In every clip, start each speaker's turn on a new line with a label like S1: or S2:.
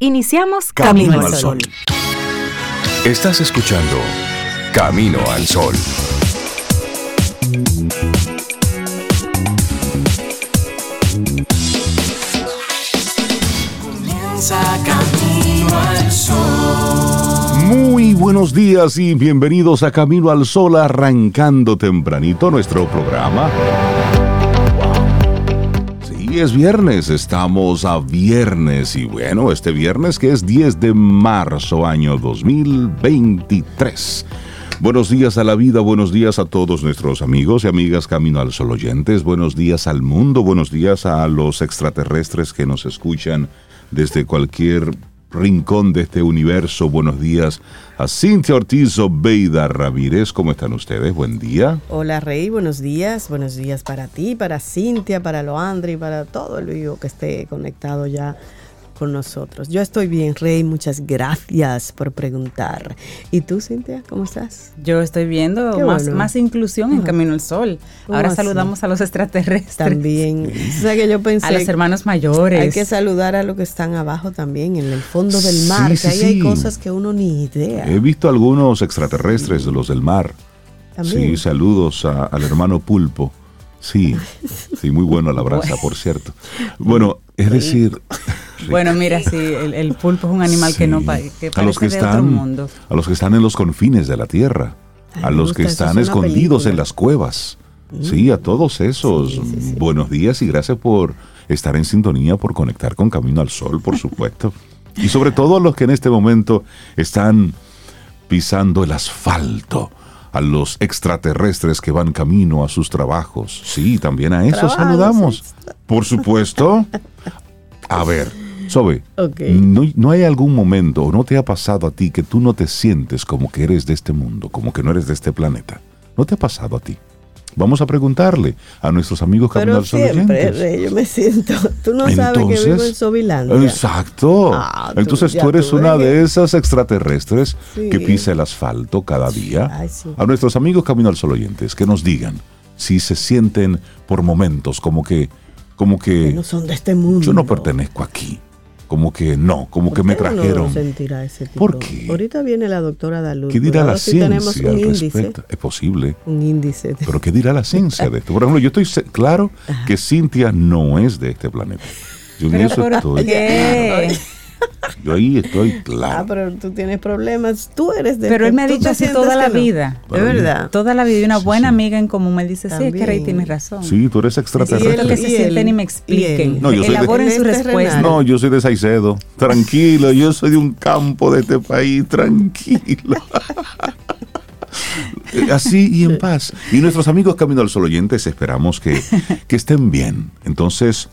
S1: Iniciamos Camino, al Sol.
S2: Estás escuchando Camino al Sol.
S3: Comienza Camino al Sol.
S4: Muy buenos días y bienvenidos a Camino al Sol, arrancando tempranito nuestro programa. Es viernes, estamos a viernes y bueno, este viernes que es 10 de marzo año 2023. Buenos días a la vida, buenos días a todos nuestros amigos y amigas Camino al Sol oyentes, buenos días al mundo, buenos días a los extraterrestres que nos escuchan desde cualquier rincón de este universo. Buenos días a Cintia Ortiz Obeida Ramírez. ¿Cómo están ustedes? Buen día.
S5: Hola Rey, buenos días. Buenos días para ti, para Cintia, para Loandri, para todo el vivo que esté conectado ya con nosotros. Yo estoy bien, Rey. Muchas gracias por preguntar. ¿Y tú, Cintia, cómo estás?
S6: Yo estoy viendo más,
S5: bueno.
S6: más inclusión en Camino al Sol.
S5: ¿Cómo
S6: Ahora
S5: así?
S6: saludamos a los extraterrestres.
S5: También. O sea que yo pensé
S6: A los hermanos mayores.
S5: hay que saludar a los que están abajo también, en el fondo del
S4: Sí,
S5: mar,
S4: sí,
S5: que ahí hay
S4: sí.
S5: cosas que uno ni idea.
S4: He visto algunos extraterrestres de los del mar.
S5: También.
S4: Sí, saludos a- al hermano Pulpo. Sí, sí, muy bueno a la brasa, por cierto. Bueno, es decir,
S6: Bueno, mira, sí, el, el pulpo es un animal que no que
S4: a los que
S6: de
S4: están
S6: otro mundo.
S4: a los que están en los confines de la tierra,
S5: Ay,
S4: a los
S5: gusta
S4: que están
S5: es
S4: escondidos
S5: película.
S4: en las cuevas. Sí, a todos esos. Buenos días y gracias por estar en sintonía, por conectar con Camino al Sol, por supuesto. Y sobre todo a los que en este momento están pisando el asfalto, a los extraterrestres que van camino a sus trabajos. Sí, también a esos
S5: Trabajos
S4: saludamos. Por supuesto. A ver, Sobe. ¿no, no hay algún momento o no te ha pasado a ti que tú no te sientes como que eres de este mundo, como que no eres de este planeta? ¿No te ha pasado a ti? Vamos a preguntarle a nuestros amigos
S5: Pero siempre. Rey, yo me siento. Tú no sabes que vivo en Sobilandia.
S4: Exacto.
S5: Ah, tú-
S4: Entonces tú eres
S5: tú
S4: una de esas extraterrestres
S5: Sí.
S4: que pisa el asfalto cada día.
S5: Ay, sí.
S4: A nuestros amigos Camino al Sol oyentes, que nos digan si se sienten por momentos como que, como
S5: Que
S4: que
S5: no son de este mundo.
S4: yo no pertenezco aquí. Como que no, como que me
S5: ¿Por qué uno
S4: trajeron.
S5: no sentirá ese tipo?
S4: ¿Por qué?
S5: Ahorita viene la doctora Daluz.
S4: ¿Qué dirá la
S5: si
S4: ciencia
S5: un
S4: al
S5: índice.
S4: respecto? Es posible.
S5: Un índice. de-
S4: Pero ¿qué dirá la ciencia de esto? Por ejemplo, yo estoy claro que Cintia no es de este planeta. Yo en
S6: ¿Pero
S4: eso estoy claro. Yo ahí estoy
S5: Ah,
S4: claro.
S5: pero tú tienes problemas. Tú eres de
S6: Pero
S5: este-
S6: él me ha dicho así toda la
S5: no.
S6: vida.
S5: Es verdad.
S6: Toda la vida. Y una
S4: Sí,
S6: buena
S4: sí.
S6: amiga en común me dice, sí, es que Rey
S5: También.
S6: tiene razón.
S4: Sí, tú eres extraterrestre.
S6: que se sienten y me expliquen.
S4: No, yo soy de-
S6: Elaboren su
S5: Él es
S6: respuesta.
S4: No, yo soy de Saicedo. Tranquilo, yo soy de un campo de este país. Tranquilo. Así y en paz. Y nuestros amigos Camino al Sol oyentes esperamos que, que estén bien. Entonces,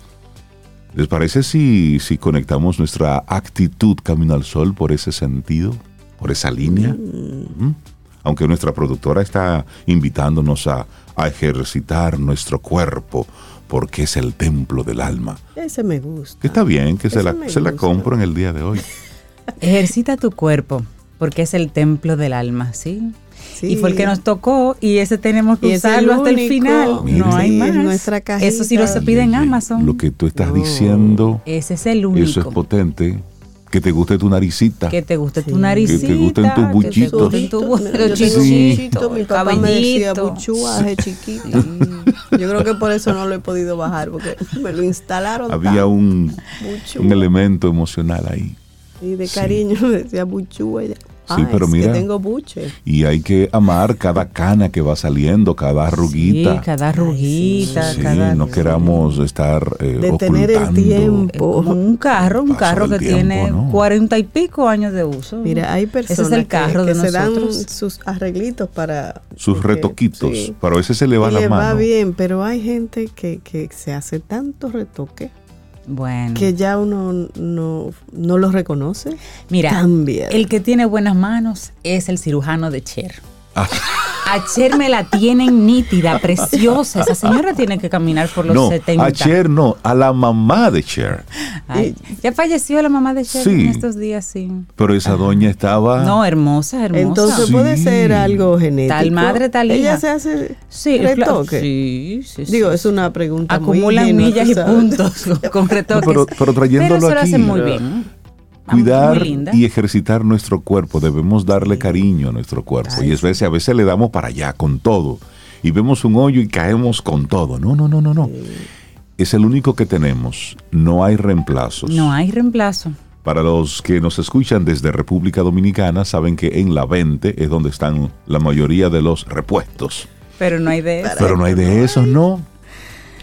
S4: ¿les parece si, si conectamos nuestra actitud Camino al Sol por ese sentido, por esa línea? ¿Mm? Aunque nuestra productora está invitándonos a, a ejercitar nuestro cuerpo porque es el templo del alma.
S5: Ese me gusta.
S4: Que está bien, que se la, se la compro en el día de hoy.
S6: Ejercita tu cuerpo, porque es el templo del alma, ¿sí?
S5: Sí.
S6: Y fue el que nos tocó y ese tenemos que
S5: el
S6: usarlo hasta el final. No hay
S5: Sí,
S6: más.
S5: en nuestra cajita.
S6: Eso sí lo se pide en Amazon.
S4: Lo que tú estás diciendo,
S6: Ese es el único.
S4: eso es potente. Que te guste tu naricita.
S6: que te guste
S5: Sí.
S6: tu naricita.
S4: Que te gusten tus
S6: que te
S4: buchitos.
S6: gusten tus
S5: buchito, mi papá me decía
S6: cabellito.
S5: buchuaje chiquito. Yo creo que por eso no lo he podido bajar, porque me lo instalaron
S4: Había
S5: tan
S4: un, un elemento emocional ahí.
S5: Y de
S4: Sí.
S5: cariño decía buchúa.
S4: Sí, pero
S5: es
S4: mira.
S5: que tengo buche.
S4: Y hay que amar cada cana que va saliendo, cada arruguita.
S6: Sí, cada arruguita,
S4: Sí,
S6: cada...
S4: no queramos estar eh,
S5: De tener el tiempo.
S6: Como un carro, un
S4: Paso
S6: carro que
S4: tiempo,
S6: tiene
S4: ¿no?
S6: cuarenta y pico años de uso.
S5: Mira, hay personas
S6: Ese es el carro
S5: que,
S6: de
S5: que se dan sus arreglitos para...
S4: Sus
S5: porque-
S4: retoquitos.
S5: sí.
S4: Pero a veces se le va
S5: Y
S4: la mano.
S5: va bien, pero hay gente que, que se hace tanto retoque
S6: Bueno,
S5: que ya uno no, no lo reconoce.
S6: mira,
S5: Cambia.
S6: el que tiene buenas manos es el cirujano de Cher.
S4: Ah.
S6: A Cher me la tienen nítida, preciosa. Esa señora tiene que caminar por los
S4: no,
S6: 70.
S4: a Cher no, a la mamá de Cher.
S6: Ay, ya falleció la mamá de Cher
S4: Sí.
S6: en estos días, sí.
S4: Pero esa doña estaba.
S6: No, hermosa, hermosa.
S5: Entonces
S4: Sí.
S5: puede ser algo genético.
S6: Tal madre, tal
S5: Ella
S6: hija.
S5: se hace
S6: sí,
S5: retoque.
S6: sí, sí, sí.
S5: Digo, es una pregunta muy
S6: Acumulan millas y puntos con, retoques.
S4: pero- pero trayéndolo
S6: Pero eso lo
S4: aquí,
S6: hacen muy bien.
S4: Cuidar y ejercitar nuestro cuerpo. Debemos darle cariño a nuestro cuerpo. y es veces, a veces le damos para allá con todo. Y vemos un hoyo y caemos con todo. No, no, no, no, no. Es el único que tenemos. No hay reemplazos.
S6: No hay reemplazo.
S4: Para los que nos escuchan desde República Dominicana, saben que en la 20 es donde están la mayoría de los repuestos.
S6: Pero no hay de eso.
S4: Pero no hay de esos, no.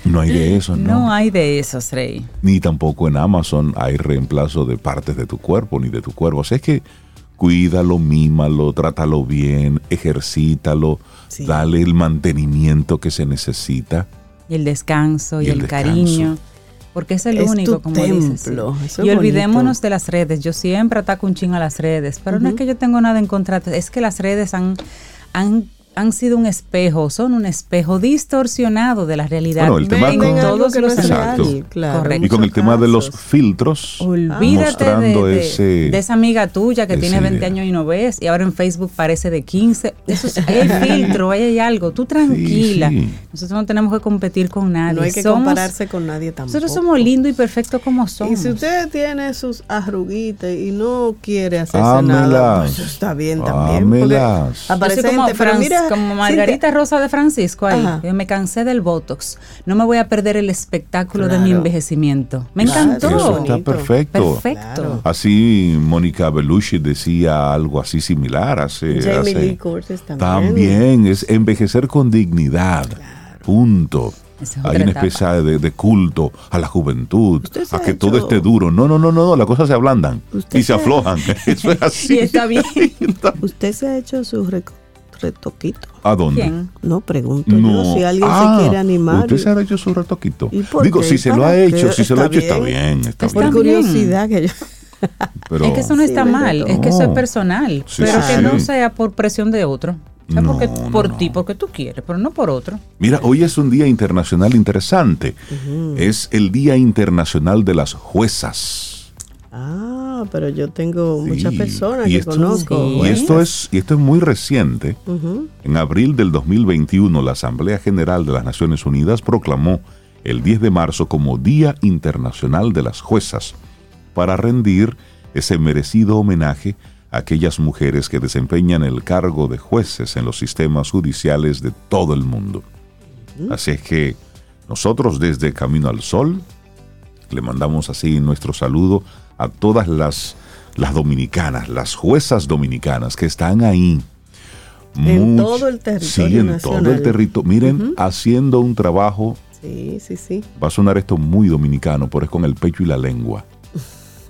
S4: No hay de esos, no.
S6: No hay de esos, Rey.
S4: Ni tampoco en Amazon hay reemplazo de partes de tu cuerpo ni de tu cuerpo. O sea, es que cuídalo, mímalo, trátalo bien, ejercítalo,
S5: Sí.
S4: dale el mantenimiento que se necesita.
S6: Y el descanso y,
S4: Y el
S6: el,
S4: descanso.
S6: cariño. Porque es el
S5: Es
S6: único,
S5: tu
S6: como dices. sí.
S5: eso
S6: Y olvidémonos
S5: bonito.
S6: de las redes. Yo siempre ataco un ching a las redes, pero no es que yo tengo nada en contra. Es que las redes han, han, han sido un espejo, son un espejo distorsionado de la realidad
S4: Bueno, el tema
S6: en
S4: con-
S6: todos los
S5: es
S4: Exacto.
S5: real, claro,
S6: Correcto.
S4: Y con el tema de los filtros,
S6: Olvídate
S4: mostrando
S6: de, de-
S4: ese...
S6: de esa amiga tuya que tiene 20
S4: idea.
S6: años y no ves y ahora en Facebook parece de 15. Eso es, hay filtro, ahí hay algo. Tú tranquila.
S4: sí.
S6: Nosotros no tenemos que competir con nadie.
S5: No hay que
S6: Somos-
S5: compararse con nadie tampoco.
S6: Nosotros somos lindos y perfectos como somos.
S5: Y si usted tiene sus arruguitas y no quiere hacerse
S4: Ámelas.
S5: nada, pues eso está bien también. Aparece gente, pero mira,
S6: como Margarita Rosa de Francisco ahí.
S5: Ajá.
S6: Yo me cansé del Botox. No me voy a perder el espectáculo de mi envejecimiento. Me
S5: Claro,
S6: encantó.
S4: Eso está perfecto.
S6: Perfecto.
S5: Claro.
S4: Así Mónica Belushi decía algo así similar hace...
S5: Jamie
S4: hace-
S5: Lee Curtis también.
S4: También es envejecer con dignidad. Punto.
S6: Es
S4: Hay una especie de, de culto a la juventud, a que todo esté duro. No, no, no, no, no, las cosas se ablandan y se
S5: se-
S4: aflojan. Eso es así.
S6: Y está bien.
S5: ¿Usted se ha hecho su retoquito?
S4: ¿A dónde?
S6: ¿Quién?
S5: No, pregunto
S4: No.
S5: yo si alguien
S4: Ah,
S5: se quiere animar.
S4: Usted se ha hecho su retoquito.
S5: ¿Y por
S4: Digo,
S5: qué?
S4: si
S5: ¿Y
S4: se lo ha hecho, si se lo ha hecho, está
S5: bien.
S4: está
S5: Por curiosidad que yo...
S4: Pero,
S6: Es que eso no
S5: Sí,
S6: está
S5: me
S6: mal, es que eso es
S4: No.
S6: personal.
S4: Sí,
S6: pero
S4: sí,
S6: que
S4: sí.
S6: no sea por presión de otro. O sea,
S4: No,
S6: porque
S4: no,
S6: por
S4: no.
S6: ti, porque tú quieres, pero no por otro.
S4: Mira, hoy es un día internacional interesante. Es el Día Internacional de las Juezas.
S5: Ah, pero yo tengo
S4: Sí.
S5: muchas personas que
S4: esto-
S5: conozco.
S4: Y esto es, y esto es muy reciente. En abril del 2021, la Asamblea General de las Naciones Unidas proclamó el 10 de marzo como Día Internacional de las Juezas para rendir ese merecido homenaje a aquellas mujeres que desempeñan el cargo de jueces en los sistemas judiciales de todo el mundo. Así es que nosotros desde Camino al Sol le mandamos así nuestro saludo a todas las, las dominicanas, las juezas dominicanas que están ahí.
S5: En
S4: Much-
S5: todo el territorio
S4: Sí, en
S5: nacional.
S4: todo el territorio. Miren, haciendo un trabajo,
S5: Sí, sí, sí.
S4: va a sonar esto muy dominicano, pero es con el pecho y la lengua.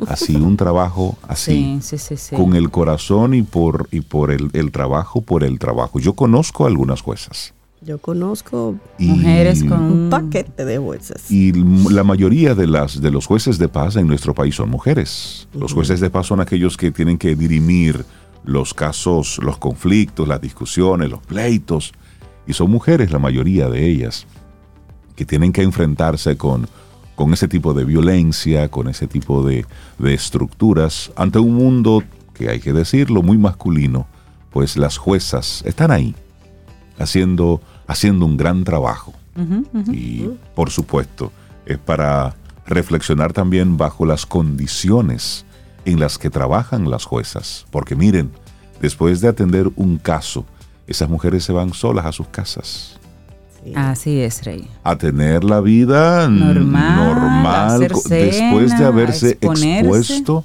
S4: Así, un trabajo así,
S6: Sí, sí, sí, sí.
S4: con el corazón y por, y por el, el trabajo, por el trabajo. Yo conozco a algunas juezas.
S5: Yo conozco
S4: Y,
S6: Mujeres con
S5: un paquete de jueces.
S4: Y la mayoría de, las, de los jueces de paz en nuestro país son mujeres. Los jueces de paz son aquellos que tienen que dirimir los casos, los conflictos, las discusiones, los pleitos. Y son mujeres la mayoría de ellas que tienen que enfrentarse con, con ese tipo de violencia, con ese tipo de, de estructuras, ante un mundo que hay que decirlo, muy masculino, pues las juezas están ahí, haciendo, haciendo un gran trabajo. Y por supuesto, es para reflexionar también bajo las condiciones en las que trabajan las juezas. Porque miren, después de atender un caso, esas mujeres se van solas a sus casas.
S5: Sí.
S6: Así es, Rey.
S4: A tener la vida
S6: Normal,
S4: normal,
S6: hacer
S4: co- después de haberse expuesto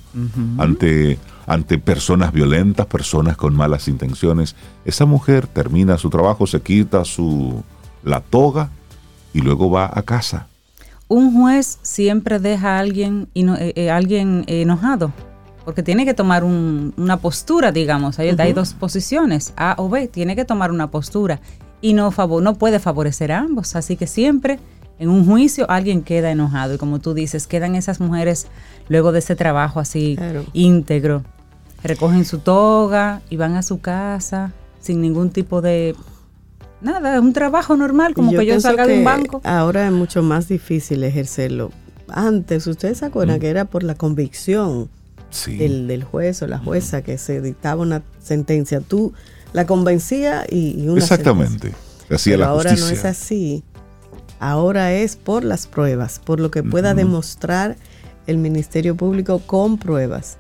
S4: ante, ante personas violentas, personas con malas intenciones. Esa mujer termina su trabajo, se quita su la toga y luego va a casa.
S6: Un juez siempre deja a alguien, ino- eh, eh, alguien enojado, porque tiene que tomar un- una postura, digamos. Hay, hay dos posiciones, A o B, tiene que tomar una postura y no, favo- no puede favorecer a ambos. Así que siempre en un juicio alguien queda enojado y como tú dices, quedan esas mujeres luego de ese trabajo así
S5: Claro.
S6: íntegro, recogen su toga y van a su casa sin ningún tipo de... Nada, un trabajo normal, como que yo salga de un banco.
S5: Ahora es mucho más difícil ejercerlo. Antes, ¿ustedes se
S4: Mm.
S5: acuerdan que era por la convicción
S4: Sí.
S5: del, del juez o la jueza que se dictaba una sentencia? Tú la convencía y, y una
S4: Exactamente. Hacía la
S5: ahora
S4: justicia.
S5: no es así. Ahora es por las pruebas, por lo que pueda demostrar el Ministerio Público con pruebas.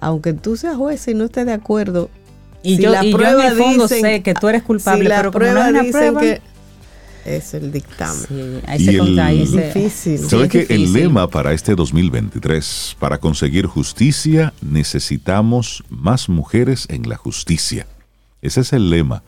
S5: Aunque tú seas juez y no estés de acuerdo,
S6: Y
S5: si
S6: yo,
S5: la
S6: y yo en
S5: prueba
S6: el fondo
S5: dicen-
S6: sé que tú eres culpable,
S5: si la
S6: pero como no
S5: prueba dicen
S6: prueba,
S5: que es el dictamen.
S6: sí, ahí
S4: Y
S6: se
S4: el-
S6: conta-
S5: Es
S6: se-
S5: difícil.
S6: sí,
S4: ¿Sabe
S6: es
S4: que el lema para este 2023, para conseguir justicia, necesitamos más mujeres en la justicia? Ese es el lema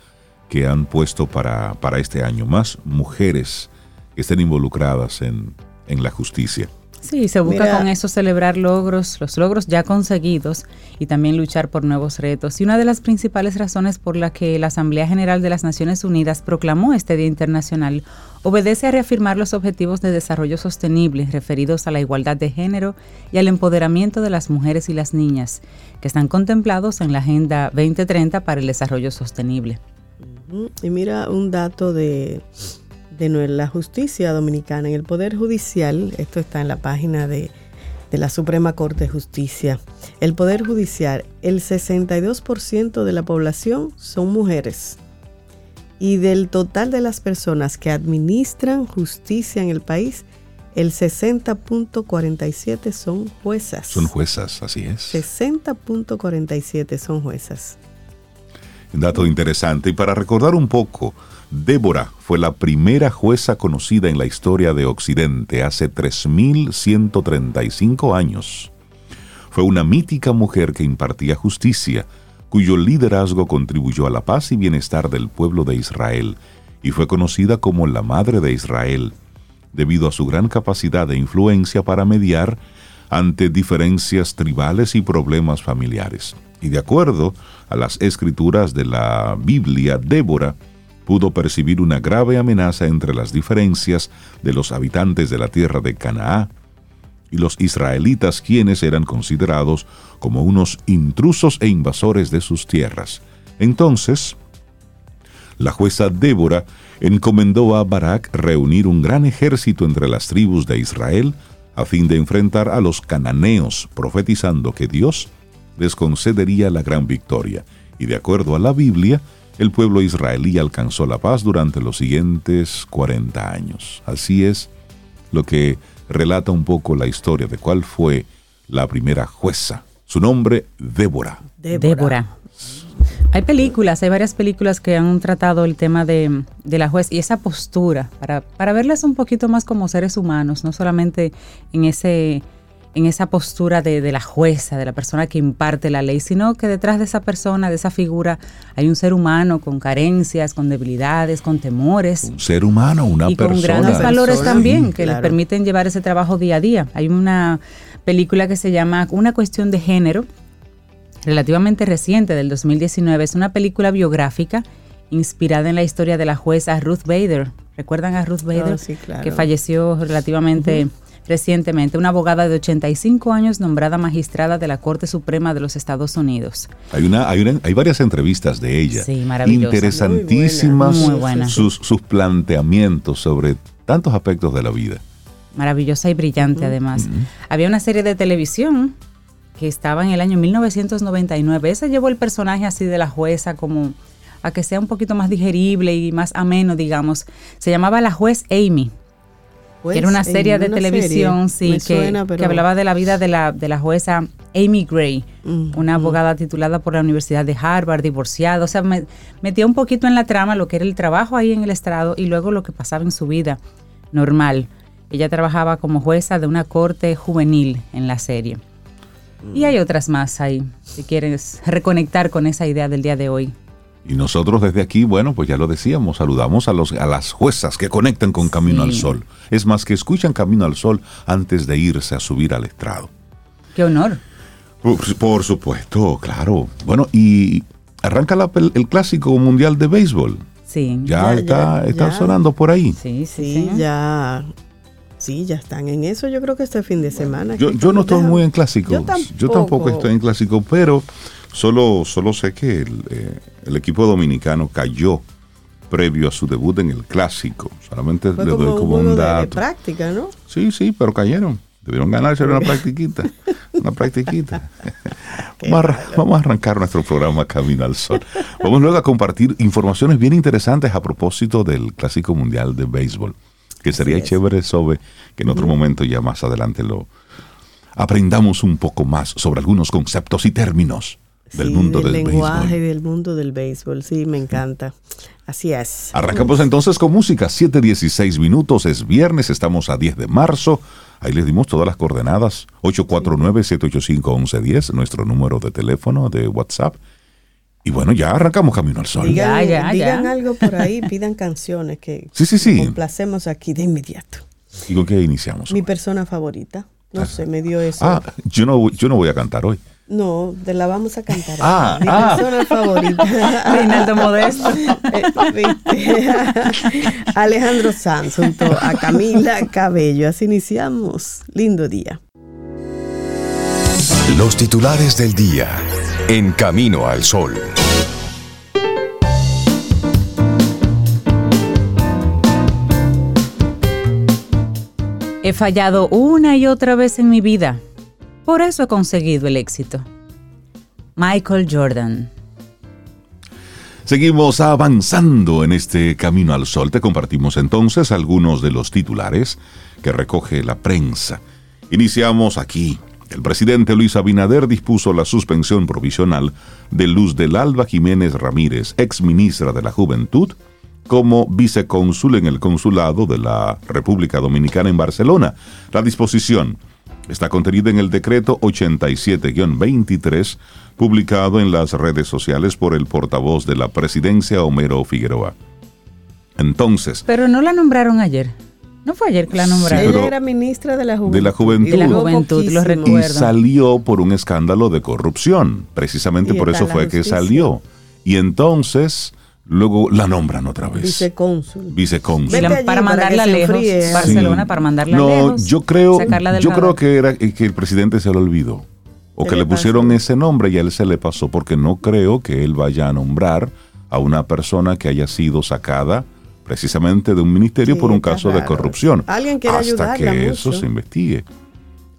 S4: que han puesto para, para este año, más mujeres que estén involucradas en, en la justicia.
S6: Sí, se busca
S5: Mira-
S6: con eso celebrar logros, los logros ya conseguidos y también luchar por nuevos retos. Y una de las principales razones por la que la Asamblea General de las Naciones Unidas proclamó este Día Internacional obedece a reafirmar los objetivos de desarrollo sostenible referidos a la igualdad de género y al empoderamiento de las mujeres y las niñas, que están contemplados en la Agenda 2030 para el Desarrollo Sostenible.
S5: Y mira un dato de, de la justicia dominicana. En el Poder Judicial, esto está en la página de, de la Suprema Corte de Justicia. El Poder Judicial, el 62% de la población son mujeres. Y del total de las personas que administran justicia en el país, el 60.47 son juezas.
S4: Son juezas, así es.
S5: 60.47 son juezas.
S4: Dato interesante. Y para recordar un poco, Débora fue la primera jueza conocida en la historia de Occidente hace 3.135 años. Fue una mítica mujer que impartía justicia, cuyo liderazgo contribuyó a la paz y bienestar del pueblo de Israel, y fue conocida como la Madre de Israel, debido a su gran capacidad de influencia para mediar ante diferencias tribales y problemas familiares. Y de acuerdo a las escrituras de la Biblia, Débora pudo percibir una grave amenaza entre las diferencias de los habitantes de la tierra de Canaá y los israelitas quienes eran considerados como unos intrusos e invasores de sus tierras. Entonces, la jueza Débora encomendó a Barak reunir un gran ejército entre las tribus de Israel a fin de enfrentar a los cananeos, profetizando que Dios les concedería la gran victoria. Y de acuerdo a la Biblia, el pueblo israelí alcanzó la paz durante los siguientes 40 años. Así es lo que relata un poco la historia de cuál fue la primera jueza. Su nombre, Débora.
S6: Débora. Hay películas, hay varias películas que han tratado el tema de, de la juez y esa postura para, para verlas un poquito más como seres humanos, no solamente en ese en esa postura de, de la jueza, de la persona que imparte la ley, sino que detrás de esa persona, de esa figura, hay un ser humano con carencias, con debilidades, con temores
S4: Un ser humano, una
S6: y con
S4: persona.
S6: grandes valores
S5: Persona,
S6: también
S5: sí,
S6: que le
S5: claro.
S6: permiten llevar ese trabajo día a día. Hay una película que se llama Una cuestión de género, relativamente reciente del 2019. Es una película biográfica inspirada en la historia de la jueza Ruth Bader. ¿Recuerdan a Ruth Bader?
S5: Ah, sí, claro.
S6: Que falleció relativamente recientemente. Una abogada de 85 años nombrada magistrada de la Corte Suprema de los Estados Unidos.
S4: Hay, una, hay, una- hay varias entrevistas de ella.
S6: Sí, maravillosa.
S4: Interesantísimas
S6: Muy buena. Muy buena.
S4: Sus, sus planteamientos sobre tantos aspectos de la vida.
S6: maravillosa y brillante además. Había una serie de televisión que estaba en el año 1999. Ese llevó el personaje así de la jueza como a que sea un poquito más digerible y más ameno, digamos. Se llamaba La juez Amy.
S5: Pues,
S6: que era una serie de
S5: una
S6: televisión,
S5: serie.
S6: sí, que,
S5: suena, pero-
S6: que hablaba de la vida de la, de la jueza Amy Gray,
S5: Mm,
S6: una abogada titulada por la Universidad de Harvard, divorciada. O sea, me, metía un poquito en la trama lo que era el trabajo ahí en el estrado y luego lo que pasaba en su vida normal. Ella trabajaba como jueza de una corte juvenil en la serie. Y hay otras más ahí, si quieres reconectar con esa idea del día de hoy.
S4: Y nosotros desde aquí, bueno, pues ya lo decíamos, saludamos a, los, a las juezas que conectan con Camino
S6: Sí.
S4: al Sol. Es más, que escuchan Camino al Sol antes de irse a subir al estrado.
S6: Qué honor.
S4: Por, por supuesto, claro. Bueno, y arranca la pel- el clásico mundial de béisbol.
S6: Sí.
S4: Ya,
S5: Ya,
S4: está,
S5: ya,
S4: está
S5: ya.
S4: sonando por ahí.
S6: Sí, sí,
S5: ya. Sí, ya están en eso. Yo creo que este fin de semana.
S4: Yo, yo no estoy muy en clásico.
S5: Yo
S4: Yo tampoco
S5: tampoco
S4: estoy en clásico, pero solo, solo sé que el, eh, el equipo dominicano cayó previo a su debut en el clásico. Solamente le doy como un
S5: de, de
S4: dato.
S5: práctica, ¿no?
S4: Sí, sí, pero cayeron. Debieron ganarse una practiquita. Una practiquita. vamos, a, arran- vamos a arrancar nuestro programa Camino al Sol. Vamos luego a compartir informaciones bien interesantes a propósito del Clásico Mundial de Béisbol. Que sería chévere, Sobe, que en otro momento ya más adelante lo, aprendamos un poco más sobre algunos conceptos y términos del
S5: Sí,
S4: mundo del,
S5: lenguaje
S4: béisbol.
S5: del mundo del béisbol. Sí, me encanta. Así es.
S4: Arrancamos entonces con música, 7.16 minutos, es viernes, estamos a 10 de marzo. Ahí les dimos todas las coordenadas, 849-785-1110, nuestro número de teléfono de WhatsApp. Y bueno, ya arrancamos Camino al Sol.
S5: Digan,
S6: Ya, ya,
S5: digan
S6: ya.
S5: algo por ahí, pidan canciones que
S4: Sí, sí, sí.
S5: complacemos aquí de inmediato.
S4: ¿Y con qué iniciamos?
S5: Mi persona favorita. No sé, me dio eso.
S4: Ah, yo no, yo no voy a cantar hoy.
S5: No, te la vamos a cantar.
S4: Ah,
S5: Mi
S4: ah.
S5: persona favorita.
S6: Reinaldo Modesto.
S5: ¿viste? Alejandro Sanz junto a Camila Cabello. Así iniciamos. Lindo día.
S2: Los titulares del día en Camino al Sol.
S6: He fallado una y otra vez en mi vida. Por eso he conseguido el éxito. Michael Jordan.
S4: Seguimos avanzando en este camino al sol. Te compartimos entonces algunos de los titulares que recoge la prensa. Iniciamos aquí. El presidente Luis Abinader dispuso la suspensión provisional de Luz del Alba Jiménez Ramírez, ex ministra de la Juventud, como vicecónsul en el consulado de la República Dominicana en Barcelona. La disposición está contenida en el decreto 87-23 publicado en las redes sociales por el portavoz de la presidencia Homero Figueroa. Entonces,
S6: Pero no la nombraron ayer. No fue ayer que la nombraron.
S5: Ella era ministra de la juventud.
S4: de la juventud.
S6: De la juventud, lo
S4: y salió por un escándalo de corrupción. Precisamente
S5: Y
S4: por eso fue que salió. Y entonces, luego la nombran otra vez.
S5: Vicecónsul.
S4: Vicecónsul.
S5: Allí
S6: para
S5: para
S6: mandarla lejos.
S5: enfríe.
S6: Barcelona
S4: Sí.
S6: para mandarla
S4: no,
S6: lejos.
S4: yo creo, yo creo que era que el presidente se lo olvidó. O
S5: Se
S4: que
S5: le
S4: le pusieron
S5: pasó.
S4: ese nombre y a él se le pasó, porque no creo que él vaya a nombrar a una persona que haya sido sacada precisamente de un ministerio
S5: Sí,
S4: por un caso de corrupción.
S5: Alguien quiere
S4: hasta
S5: ayudarla
S4: que eso
S5: mucho.
S4: se investigue.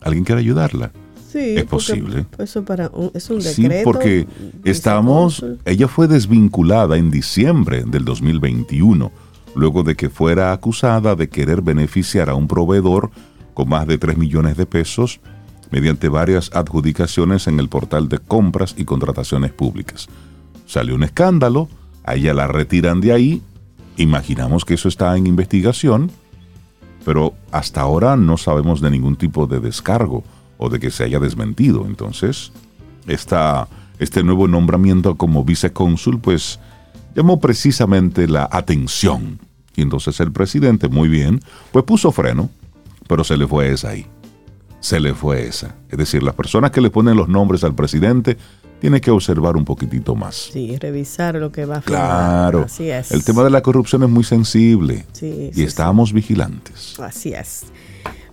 S4: Alguien quiere ayudarla.
S5: Sí,
S4: Es posible.
S5: Eso para un, es un
S4: Sí,
S5: decreto.
S4: porque estamos, ella fue desvinculada en diciembre del 2021, luego de que fuera acusada de querer beneficiar a un proveedor con más de 3 millones de pesos mediante varias adjudicaciones en el portal de compras y contrataciones públicas. Salió un escándalo, a ella la retiran de ahí, imaginamos que eso está en investigación, pero hasta ahora no sabemos de ningún tipo de descargo o de que se haya desmentido. Entonces, esta, este nuevo nombramiento como vicecónsul, pues llamó precisamente la atención. Y entonces el presidente, muy bien, pues puso freno, pero se le fue esa ahí. Se le fue esa. Es decir, las personas que le ponen los nombres al presidente tienen que observar un poquitito más.
S5: Sí, revisar lo que va a.
S4: Claro.
S5: Así es.
S4: El tema de la corrupción es muy sensible.
S5: Sí,
S4: y
S5: sí,
S4: estamos vigilantes.
S5: Así es.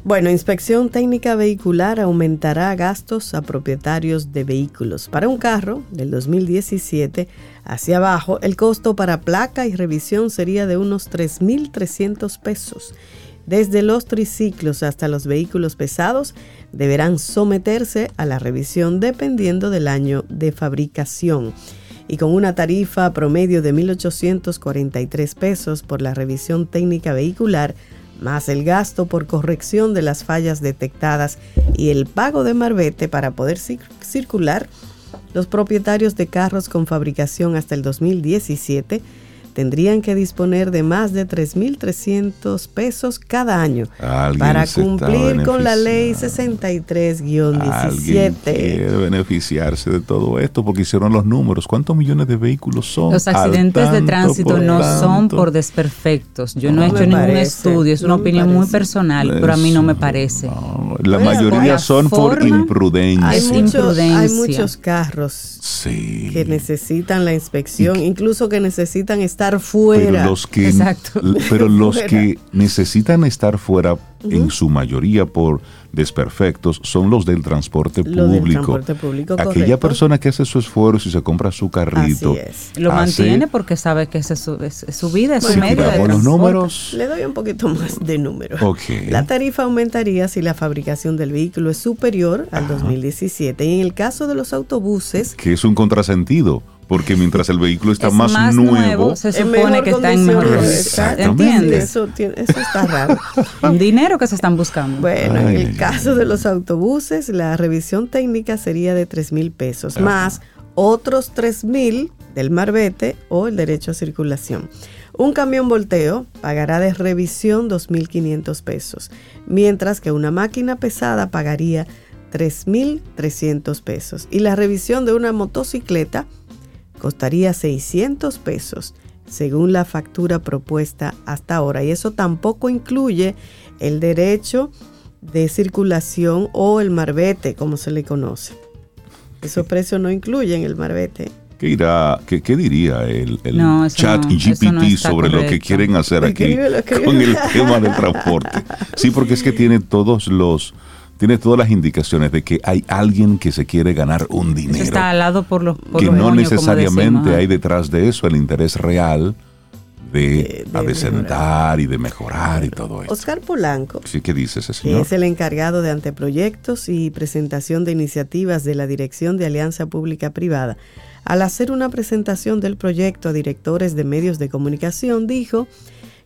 S5: Bueno, Inspección Técnica Vehicular aumentará gastos a propietarios de vehículos. Para un carro del 2017 hacia abajo, el costo para placa y revisión sería de unos 3.300 pesos. Desde los triciclos hasta los vehículos pesados deberán someterse a la revisión dependiendo del año de fabricación y con una tarifa promedio de 1.843 pesos por la revisión técnica vehicular, más el gasto por corrección de las fallas detectadas y el pago de marbete para poder cir- circular, los propietarios de carros con fabricación hasta el 2017 tendrían que disponer de más de 3.300 pesos cada año
S4: Alguien
S5: para cumplir con la ley
S4: beneficiando.
S5: 63-17.
S4: Alguien quiere beneficiarse de todo esto porque hicieron los números. ¿Cuántos millones de vehículos son?
S6: Los accidentes de
S4: tanto,
S6: tránsito
S4: por
S6: no son
S4: tanto.
S6: por desperfectos. Yo no,
S5: No
S6: he hecho ningún
S5: parece,
S6: estudio, es una
S5: no
S6: opinión muy personal, pero a mí no me parece.
S4: No, la
S5: Pues,
S4: mayoría
S6: la
S4: son por
S6: forma-
S4: imprudencia.
S5: Hay, muchos- hay muchos carros
S4: Sí.
S5: que necesitan la inspección, incluso que necesitan estar
S4: pero
S5: fuera.
S4: los que
S6: Exacto.
S4: pero los
S5: Fuera.
S4: que necesitan estar fuera en su mayoría por desperfectos son los del transporte
S5: del
S4: público.
S5: transporte público,
S4: Aquella
S5: correcto.
S4: persona que hace su esfuerzo y se compra su carrito.
S5: Así es.
S6: Lo
S4: hace-
S6: mantiene porque sabe que ese es su, es- es su vida, es su
S5: Bueno,
S6: medio de
S4: los números.
S5: Le doy un poquito más de números. La tarifa aumentaría si la fabricación del vehículo es superior al 2017 y en el caso de los autobuses,
S4: que es un contrasentido, Porque mientras el vehículo está
S6: Es
S4: más,
S6: más
S4: nuevo,
S6: nuevo, se supone que está en mejor. ¿Entiendes?
S5: Eso, tiene- eso está raro.
S6: Un dinero que se están buscando.
S5: Bueno,
S4: Ay,
S5: en el
S4: ay.
S5: caso de los autobuses, la revisión técnica sería de 3 mil pesos, más otros 3 mil del marbete o el derecho a circulación. Un camión volteo pagará de revisión 2.500 pesos, mientras que una máquina pesada pagaría 3.300 pesos. Y la revisión de una motocicleta costaría 600 pesos, según la factura propuesta hasta ahora. Y eso tampoco incluye el derecho de circulación o el marbete, como se le conoce. Esos precios no incluyen el marbete.
S4: ¿qué, irá, qué, qué diría el, el
S6: No, eso
S4: chat
S6: no-
S4: GPT
S6: no
S4: sobre lo que quieren hacer aquí con el tema del transporte? Sí, porque es que tiene todos los tiene todas las indicaciones de que hay alguien que se quiere ganar un
S6: Eso
S4: dinero.
S6: está al lado por los por
S4: que
S6: los
S4: no necesariamente
S6: decimos,
S4: hay detrás de eso el interés real de,
S5: De- de
S4: adecentar y de mejorar y todo eso.
S5: Oscar Polanco,
S4: Sí, ¿qué dice ese
S5: que
S4: señor?
S5: es el encargado de anteproyectos y presentación de iniciativas de la Dirección de Alianza Pública Privada, al hacer una presentación del proyecto a directores de medios de comunicación, dijo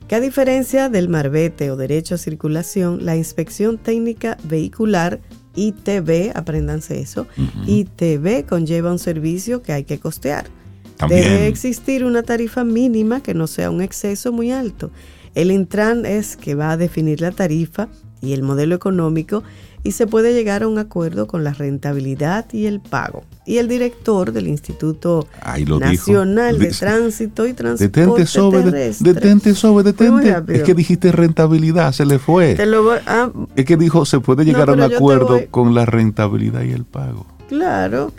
S5: que a diferencia del marbete o derecho a circulación, la inspección técnica vehicular ITV, apréndanse eso, ITV conlleva un servicio que hay que costear.
S4: También.
S5: Debe existir una tarifa mínima que no sea un exceso muy alto. El Intran es que va a definir la tarifa y el modelo económico y se puede llegar a un acuerdo con la rentabilidad y el pago. Y el director del Instituto
S4: dijo.
S5: Nacional de Tránsito y Transporte
S4: Detente sobre,
S5: Terrestre.
S4: detente sobre, detente. Es que dijiste rentabilidad, se le fue.
S5: Te lo voy- ah,
S4: Es que dijo, se puede
S5: No,
S4: llegar a un acuerdo con la rentabilidad y el pago.
S5: Claro,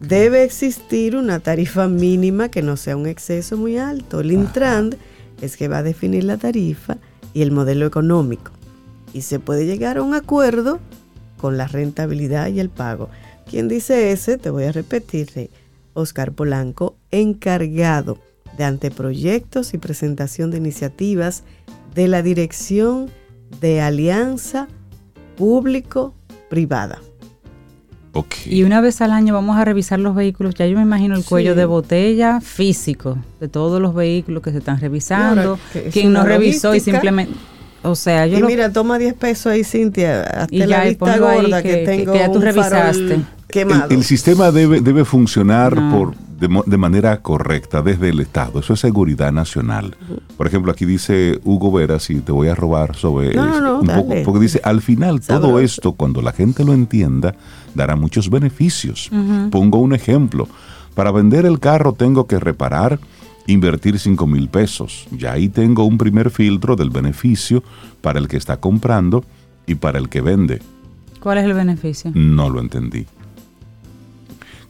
S5: debe existir una tarifa mínima que no sea un exceso muy alto. El Intran es que va a definir la tarifa y el modelo económico. Y se puede llegar a un acuerdo con la rentabilidad y el pago. ¿Quién dice ese? Te voy a repetirle. Oscar Polanco, encargado de anteproyectos y presentación de iniciativas de la Dirección de Alianza Público-Privada.
S4: Ok.
S6: Y una vez al año vamos a revisar los vehículos. Ya yo me imagino el cuello
S5: Sí.
S6: de botella físico de todos los vehículos que se están revisando.
S5: Ahora,
S6: Quien no revisó y simplemente. O sea, yo
S5: y
S6: lo-
S5: mira, toma 10 pesos ahí, Cintia. Hazte
S6: Y
S5: la vista gorda que, tengo
S6: que ya tú
S5: un farol
S6: revisaste.
S5: quemado.
S4: El, el sistema debe, debe funcionar
S6: No.
S4: por, de, manera correcta desde el Estado. Eso es seguridad nacional. Por ejemplo, aquí dice Hugo Veras, y te voy a robar sobre
S5: No, no,
S4: eso
S5: no,
S4: un poco, porque dice, al final todo esto, cuando la gente lo entienda, dará muchos beneficios. Pongo un ejemplo. Para vender el carro tengo que reparar, invertir 5 mil pesos. Ya ahí tengo un primer filtro del beneficio para el que está comprando y para el que vende.
S6: ¿Cuál es el beneficio?
S4: No lo entendí.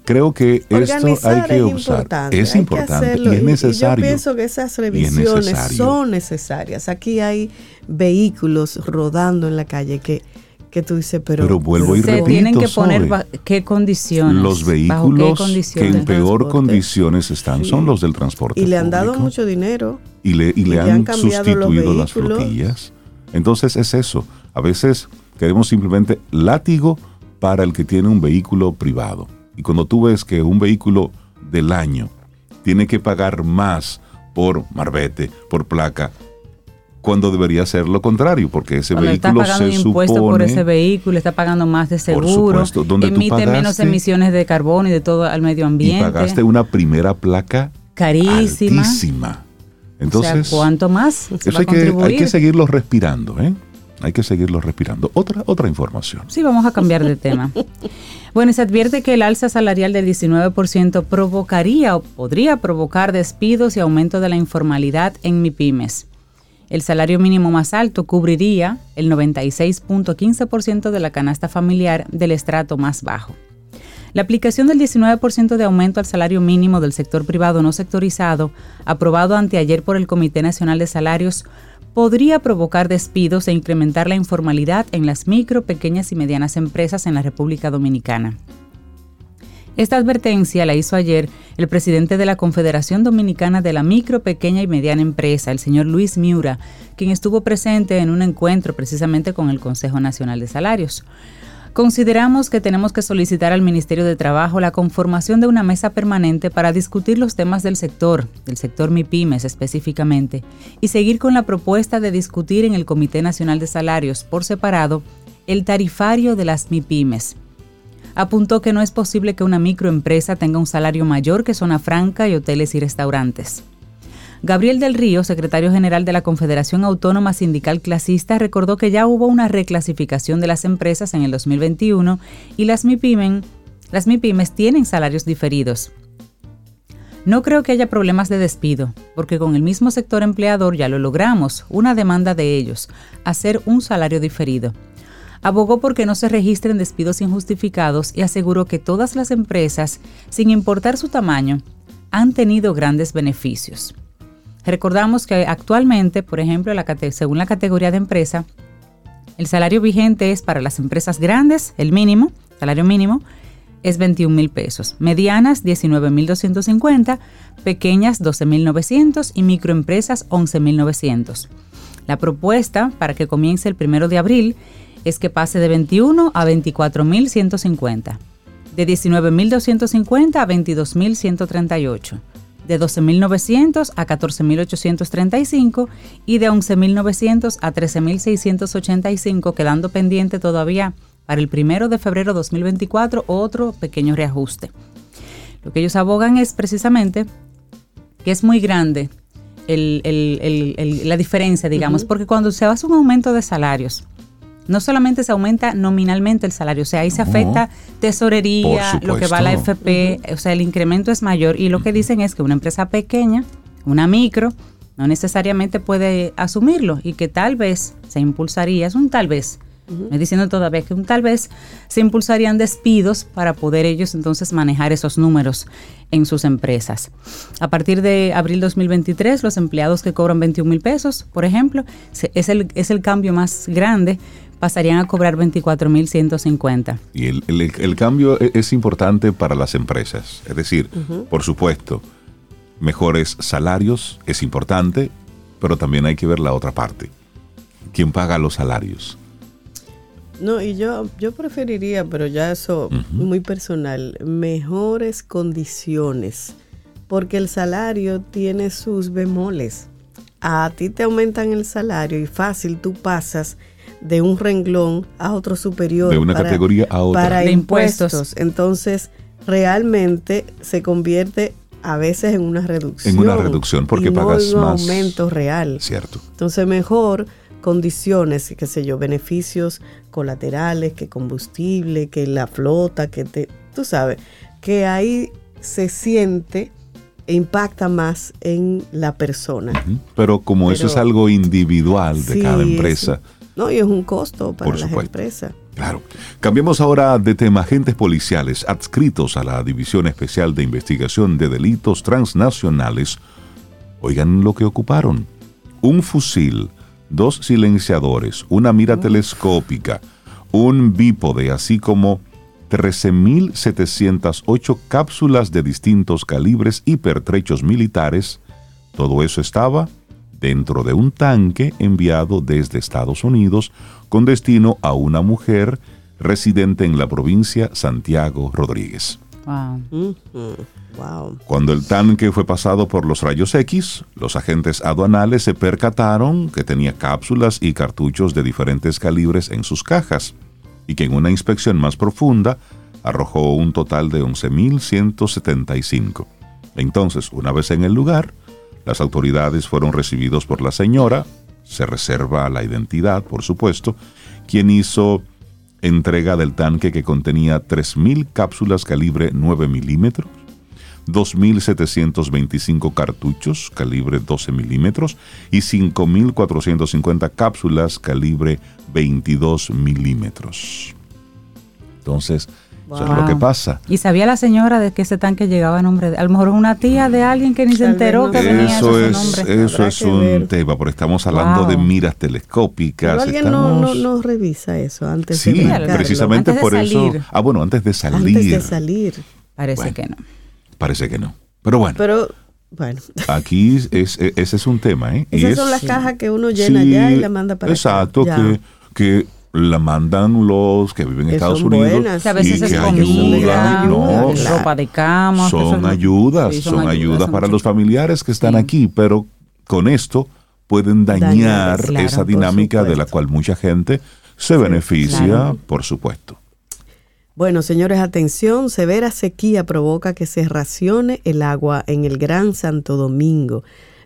S4: Creo que esto hay que
S5: es
S4: usar.
S5: importante.
S4: Es importante
S5: hacerlo.
S4: y es necesario.
S5: yo pienso que esas revisiones
S4: necesario.
S5: son necesarias. Aquí hay vehículos rodando en la calle que, que tú dices, pero.
S4: Pero vuelvo y
S6: se
S4: repito,
S6: tienen que poner qué condiciones.
S4: Los vehículos que en peor condiciones están son los del transporte
S5: Y le han dado mucho dinero.
S4: y le, y le
S5: y le
S4: han,
S5: han
S4: sustituido las flotillas. Entonces es eso. A veces queremos simplemente látigo para el que tiene un vehículo privado. Y cuando tú ves que un vehículo del año tiene que pagar más por marbete, por placa, cuando debería ser lo contrario, porque ese
S6: Cuando
S4: vehículo
S6: pagando
S4: se
S6: un impuesto por ese vehículo, está pagando más de
S4: Por
S6: seguro,
S4: supuesto, donde tú
S6: emite menos emisiones de carbono y de todo al medio
S4: y
S6: ambiente.
S4: pagaste una primera placa
S6: Carísima.
S4: altísima. Entonces,
S6: o sea, ¿cuánto más
S4: Eso hay que, hay que seguirlo respirando, ¿eh? Hay que seguirlo respirando. Otra, otra información.
S6: Sí, vamos a cambiar de tema. Bueno, se advierte que el alza salarial del 19% provocaría o podría provocar despidos y aumento de la informalidad en MIPIMES. El salario mínimo más alto cubriría el 96.15% de la canasta familiar del estrato más bajo. La aplicación del 19% de aumento al salario mínimo del sector privado no sectorizado, aprobado anteayer por el Comité Nacional de Salarios, podría provocar despidos e incrementar la informalidad en las micro, pequeñas y medianas empresas en la República Dominicana. Esta advertencia la hizo ayer el presidente de la Confederación Dominicana de la Micro, Pequeña y Mediana Empresa, el señor Luis Miura, quien estuvo presente en un encuentro precisamente con el Consejo Nacional de Salarios. Consideramos que tenemos que solicitar al Ministerio de Trabajo la conformación de una mesa permanente para discutir los temas del sector, del sector MIPIMES específicamente, y seguir con la propuesta de discutir en el Comité Nacional de Salarios por separado el tarifario de las MIPIMES. Apuntó que no es posible que una microempresa tenga un salario mayor que zona franca y hoteles y restaurantes. Gabriel del Río, secretario general de la Confederación Autónoma Sindical Clasista, recordó que ya hubo una reclasificación de las empresas en el 2021 y las las MIPIMES tienen salarios diferidos. No creo que haya problemas de despido, porque con el mismo sector empleador ya lo logramos, una demanda de ellos, hacer un salario diferido. Abogó porque no se registren despidos injustificados y aseguró que todas las empresas, sin importar su tamaño, han tenido grandes beneficios. Recordamos que actualmente, por ejemplo, según la categoría de empresa, el salario vigente es para las empresas grandes, el mínimo, salario mínimo, es 21 mil pesos. Medianas, 19 mil 250, pequeñas, 12 mil 900 y microempresas, 11 mil 900. La propuesta para que comience el primero de abril es que pase de 21 a 24 mil 150, de 19 mil 250 a 22 mil 138 de 12.900 a 14.835 y de 11.900 a 13.685, quedando pendiente todavía para el primero de febrero de 2024 otro pequeño reajuste. Lo que ellos abogan es precisamente que es muy grande la diferencia, digamos, porque cuando se hace un aumento de salarios, no solamente se aumenta nominalmente el salario, o sea, ahí se afecta tesorería, lo que va a la FP, o sea, el incremento es mayor y lo que dicen es que una empresa pequeña, una micro, no necesariamente puede asumirlo y que tal vez se impulsaría, es un tal vez, me diciendo todavía que un tal vez se impulsarían despidos para poder ellos entonces manejar esos números en sus empresas. A partir de abril 2023, los empleados que cobran 21 mil pesos, por ejemplo, es el, es el cambio más grande pasarían a cobrar 24.150.
S4: Y el, el, cambio e, es importante para las empresas. Es decir, por supuesto, mejores salarios es importante, pero también hay que ver la otra parte. ¿Quién paga los salarios?
S5: No, y yo, yo preferiría, pero ya eso muy personal, mejores condiciones, porque el salario tiene sus bemoles. A ti te aumentan el salario y fácil tú pasas de un renglón a otro superior.
S4: De una categoría a otra.
S5: Para impuestos. Entonces, realmente se convierte a veces en una reducción.
S4: En una reducción, porque pagas
S5: un
S4: más.
S5: aumento real.
S4: Cierto.
S5: Entonces, mejor condiciones, qué sé yo, beneficios colaterales, que combustible, que la flota, que te, tú sabes, que ahí se siente e impacta más en la persona.
S4: Pero como eso es algo individual de cada empresa,
S5: no, y es un costo para las empresas.
S4: Claro. Cambiemos ahora de tema. Agentes policiales adscritos a la División Especial de Investigación de Delitos Transnacionales. Oigan lo que ocuparon. Un fusil, dos silenciadores, una mira telescópica, un bípode, así como 13.708 cápsulas de distintos calibres y pertrechos militares. Todo eso estaba dentro de un tanque enviado desde Estados Unidos con destino a una mujer residente en la provincia Santiago Rodríguez. Cuando el tanque fue pasado por los rayos X, los agentes aduanales se percataron que tenía cápsulas y cartuchos de diferentes calibres en sus cajas y que en una inspección más profunda arrojó un total de 11.175. Entonces, una vez en el lugar, las autoridades fueron recibidos por la señora, se reserva la identidad, por supuesto, quien hizo entrega del tanque que contenía 3.000 cápsulas calibre 9 milímetros, 2.725 cartuchos calibre 12 milímetros y 5.450 cápsulas calibre 22 milímetros. Entonces, eso es lo que pasa.
S6: Y sabía la señora de que ese tanque llegaba a nombre de, a lo mejor una tía de alguien que ni se enteró que venía
S4: eso ese es, nombre. Eso es un tema, porque estamos hablando de miras telescópicas.
S5: Pero alguien no, no, revisa eso antes
S4: sí, de precisamente por eso. Ah, bueno, antes de salir.
S5: Antes de salir.
S6: Parece que no.
S4: Parece que no. Pero bueno.
S5: Pero bueno.
S4: Aquí es, ese es un tema, ¿eh?
S5: Esas son las cajas que uno llena ya y la manda para
S4: Exacto, que, que la mandan los que viven en
S5: Que
S4: Estados
S5: son
S4: Unidos
S5: buenas.
S6: Que a veces
S4: y
S6: es
S4: que
S6: comida,
S4: ayudan, no,
S5: claro.
S6: ropa de cama.
S4: son
S6: cosas-
S4: ayudas,
S6: Sí,
S4: son, ayudas
S6: son
S4: para los familiares que están
S6: Sí.
S4: aquí, pero con esto pueden dañar,
S5: Dañar,
S6: claro,
S4: esa dinámica de la cual mucha gente se beneficia,
S6: claro.
S4: por supuesto.
S5: Bueno, señores, atención, severa sequía provoca que se racione el agua en el Gran Santo Domingo.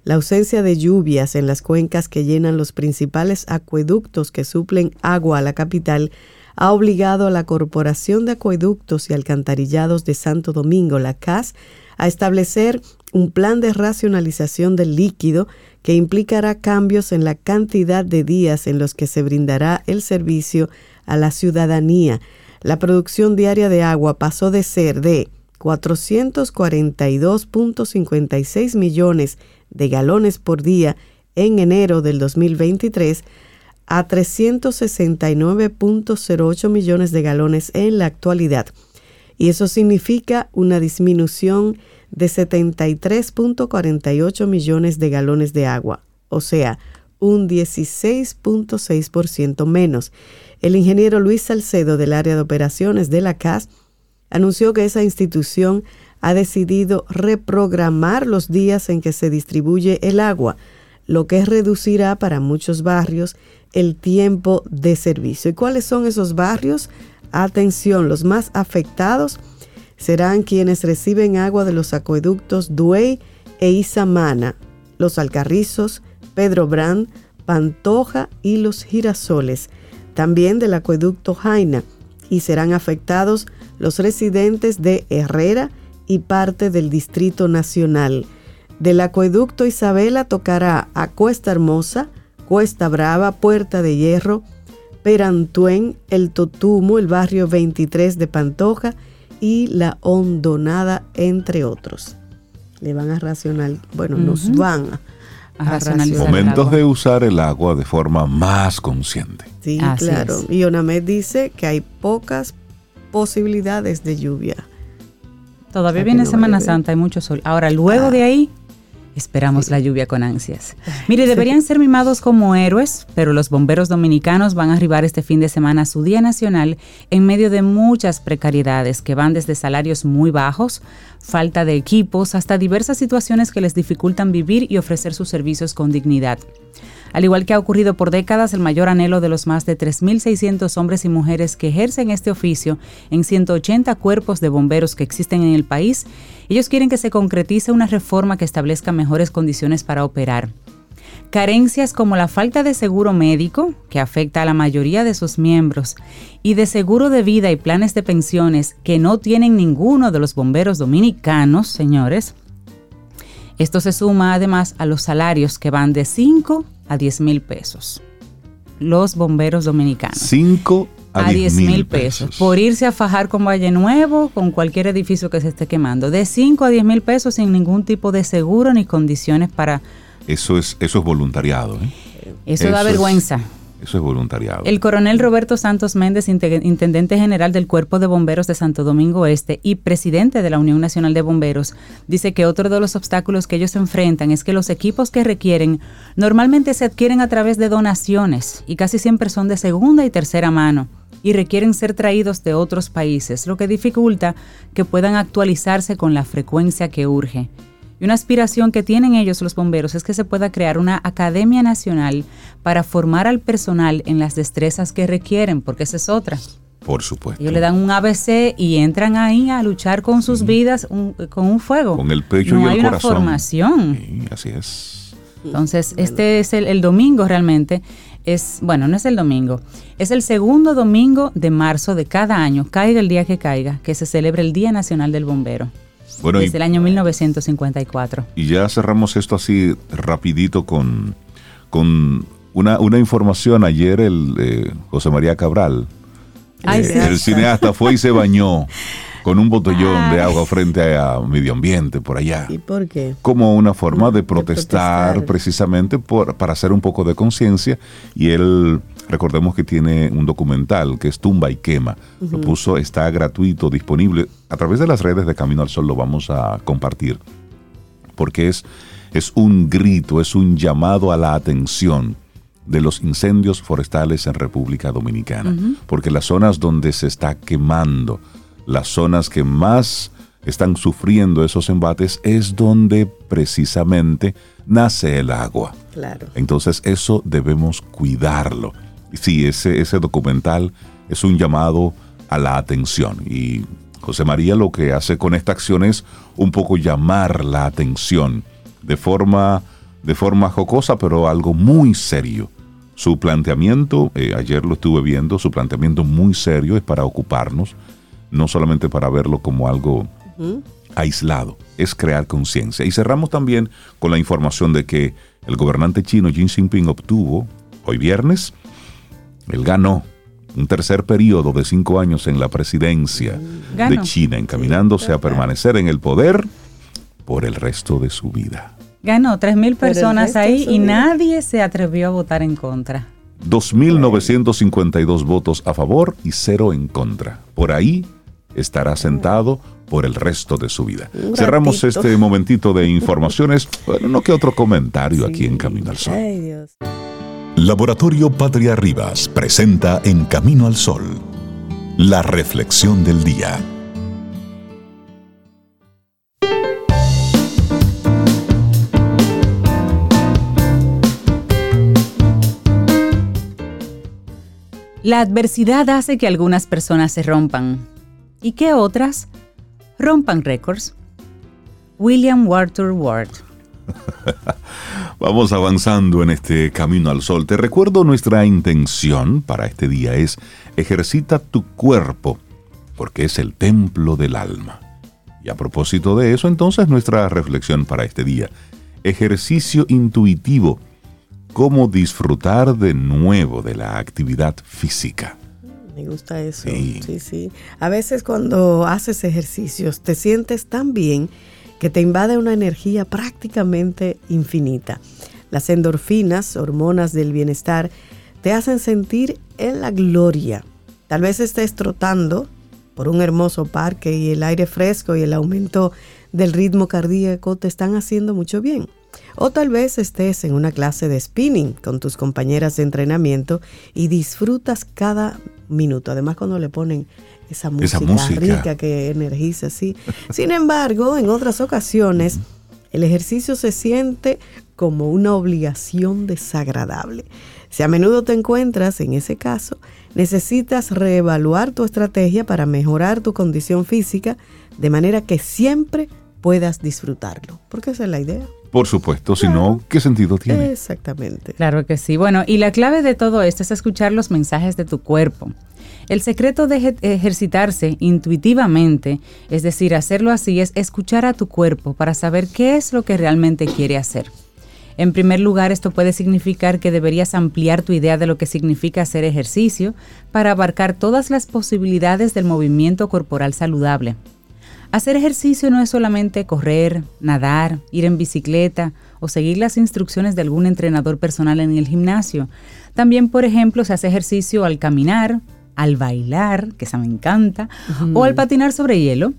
S5: La ausencia de lluvias en las cuencas que llenan los principales acueductos que suplen agua a la capital ha obligado a la Corporación de Acueductos y Alcantarillados de Santo Domingo, la CAS, a establecer un plan de racionalización del líquido que implicará cambios en la cantidad de días en los que se brindará el servicio a la ciudadanía. La producción diaria de agua pasó de ser de 442.56 millones de galones por día en enero del 2023 a 369.08 millones de galones en la actualidad. Y eso significa una disminución de 73.48 millones de galones de agua, o sea, un 16.6% menos. El ingeniero Luis Salcedo del área de operaciones de la CAS anunció que esa institución ha decidido reprogramar los días en que se distribuye el agua, lo que reducirá para muchos barrios el tiempo de servicio. ¿Y cuáles son esos barrios? Atención, los más afectados serán quienes reciben agua de los acueductos Duey e Isamana, los Alcarrizos, Pedro Brand, Pantoja y los Girasoles, también del acueducto Jaina, y serán afectados los residentes de Herrera y parte del Distrito Nacional. Del acueducto Isabela tocará a Cuesta Hermosa, Cuesta Brava, Puerta de Hierro, Perantuen, El Totumo, el barrio 23 de Pantoja y La Hondonada, entre otros. Le van a racional, bueno, nos van a,
S6: A racionalizar.
S5: racionar.
S4: Momentos de usar el agua de forma más consciente.
S5: Sí,
S6: Así
S5: claro.
S6: es.
S5: Y Onamed dice que hay pocas posibilidades de lluvia.
S6: Todavía
S5: O sea, que
S6: viene
S5: no
S6: Semana. Santa, hay mucho sol. Ahora, luego
S5: Ah.
S6: de ahí, esperamos la lluvia con ansias. Mire, deberían ser mimados como héroes, pero los bomberos dominicanos van a arribar este fin de semana a su Día Nacional en medio de muchas precariedades que van desde salarios muy bajos, falta de equipos, hasta diversas situaciones que les dificultan vivir y ofrecer sus servicios con dignidad. Al igual que ha ocurrido por décadas, el mayor anhelo de los más de 3.600 hombres y mujeres que ejercen este oficio en 180 cuerpos de bomberos que existen en el país, ellos quieren que se concretice una reforma que establezca mejores condiciones para operar. Carencias como la falta de seguro médico, que afecta a la mayoría de sus miembros, y de seguro de vida y planes de pensiones que no tienen ninguno de los bomberos dominicanos, señores, esto se suma además a los salarios que van de 5 a 10 mil pesos. Los bomberos dominicanos.
S4: 5 a,
S6: a
S4: 10 mil pesos.
S6: Por irse a fajar con Valle Nuevo, con cualquier edificio que se esté quemando. De 5 a 10 mil pesos sin ningún tipo de seguro ni condiciones para...
S4: Eso es, eso es voluntariado. ¿eh?
S6: Eso,
S4: Eso
S6: da
S4: es-
S6: vergüenza.
S4: Eso es voluntariado.
S6: El coronel Roberto Santos Méndez, inte- intendente general del Cuerpo de Bomberos de Santo Domingo Este y presidente de la Unión Nacional de Bomberos, dice que otro de los obstáculos que ellos enfrentan es que los equipos que requieren normalmente se adquieren a través de donaciones y casi siempre son de segunda y tercera mano y requieren ser traídos de otros países, lo que dificulta que puedan actualizarse con la frecuencia que urge. Y una aspiración que tienen ellos los bomberos es que se pueda crear una academia nacional para formar al personal en las destrezas que requieren, porque esa es otra.
S4: Por supuesto.
S6: Ellos le dan un ABC y entran ahí a luchar con sus vidas un- con un fuego.
S4: Con el pecho
S6: no
S4: y el
S6: hay
S4: corazón.
S6: una formación.
S4: Sí, así es.
S6: Entonces, este es el, el domingo realmente. Es, bueno, no es el domingo. Es el segundo domingo de marzo de cada año, caiga el día que caiga, que se celebra el Día Nacional del Bombero.
S4: Bueno, y,
S6: desde el año 1954.
S4: y ya cerramos esto así rapidito con, con una, una información. Ayer el eh, José María Cabral,
S6: Ay,
S4: eh, el cineasta, fue y se bañó con un botellón de agua frente a medio ambiente por allá.
S5: ¿Y por qué?
S4: como una forma de
S5: De
S4: protestar,
S5: protestar.
S4: precisamente por, para hacer un poco de conciencia. Y él, recordemos que tiene un documental que es Tumba y Quema. Lo puso, está gratuito, disponible. A través de las redes de Camino al Sol lo vamos a compartir. Porque es, es un grito, es un llamado a la atención de los incendios forestales en República Dominicana, porque las zonas donde se está quemando, las zonas que más están sufriendo esos embates es donde precisamente nace el agua.
S5: Claro.
S4: Entonces eso debemos cuidarlo. Sí, ese, ese documental es un llamado a la atención. Y José María lo que hace con esta acción es un poco llamar la atención de forma, de forma jocosa, pero algo muy serio. Su planteamiento, eh, ayer lo estuve viendo, su planteamiento muy serio es para ocuparnos, no solamente para verlo como algo aislado, es crear conciencia. Y cerramos también con la información de que el gobernante chino Xi Jinping obtuvo, hoy viernes, él ganó un tercer periodo de cinco años en la presidencia
S6: Ganó.
S4: de China, encaminándose a permanecer en el poder por el resto de su vida.
S6: Ganó 3.000 personas ahí y
S5: vida.
S6: nadie se atrevió a votar en contra.
S4: 2.952 votos a favor y cero en contra. Por ahí estará sentado por el resto de su vida.
S5: Un
S4: Cerramos
S5: ratito.
S4: este momentito de informaciones. Bueno, no que otro comentario aquí en Camino al Sol.
S5: Ay, Dios.
S2: Laboratorio Patria Rivas presenta En Camino al Sol, la reflexión del día.
S6: La adversidad hace que algunas personas se rompan y que otras rompan récords. William Walter Ward.
S4: Vamos avanzando en este camino al sol. Te recuerdo nuestra intención para este día es ejercita tu cuerpo, porque es el templo del alma. Y a propósito de eso, entonces nuestra reflexión para este día. Ejercicio intuitivo. Cómo disfrutar de nuevo de la actividad física.
S5: Me gusta eso.
S4: Sí.
S5: Sí. sí, A veces cuando haces ejercicios te sientes tan bien que te invade una energía prácticamente infinita. Las endorfinas, hormonas del bienestar, te hacen sentir en la gloria. Tal vez estés trotando por un hermoso parque y el aire fresco y el aumento del ritmo cardíaco te están haciendo mucho bien. O tal vez estés en una clase de spinning con tus compañeras de entrenamiento y disfrutas cada minuto. Además cuando le ponen esa música,
S4: Esa música.
S5: rica que energiza así. Sin embargo, en otras ocasiones el ejercicio se siente como una obligación desagradable. Si a menudo te encuentras en ese caso, necesitas reevaluar tu estrategia para mejorar tu condición física de manera que siempre puedas disfrutarlo. Porque esa es la idea.
S4: Por supuesto, si no, ¿qué sentido tiene?
S5: Exactamente.
S6: Claro que sí. Bueno, y la clave de todo esto es escuchar los mensajes de tu cuerpo. El secreto de eje- ejercitarse intuitivamente, es decir, hacerlo así, es escuchar a tu cuerpo para saber qué es lo que realmente quiere hacer. En primer lugar, esto puede significar que deberías ampliar tu idea de lo que significa hacer ejercicio para abarcar todas las posibilidades del movimiento corporal saludable. Hacer ejercicio no es solamente correr, nadar, ir en bicicleta o seguir las instrucciones de algún entrenador personal en el gimnasio. También, por ejemplo, se hace ejercicio al caminar, al bailar, que esa me encanta, o al patinar sobre hielo.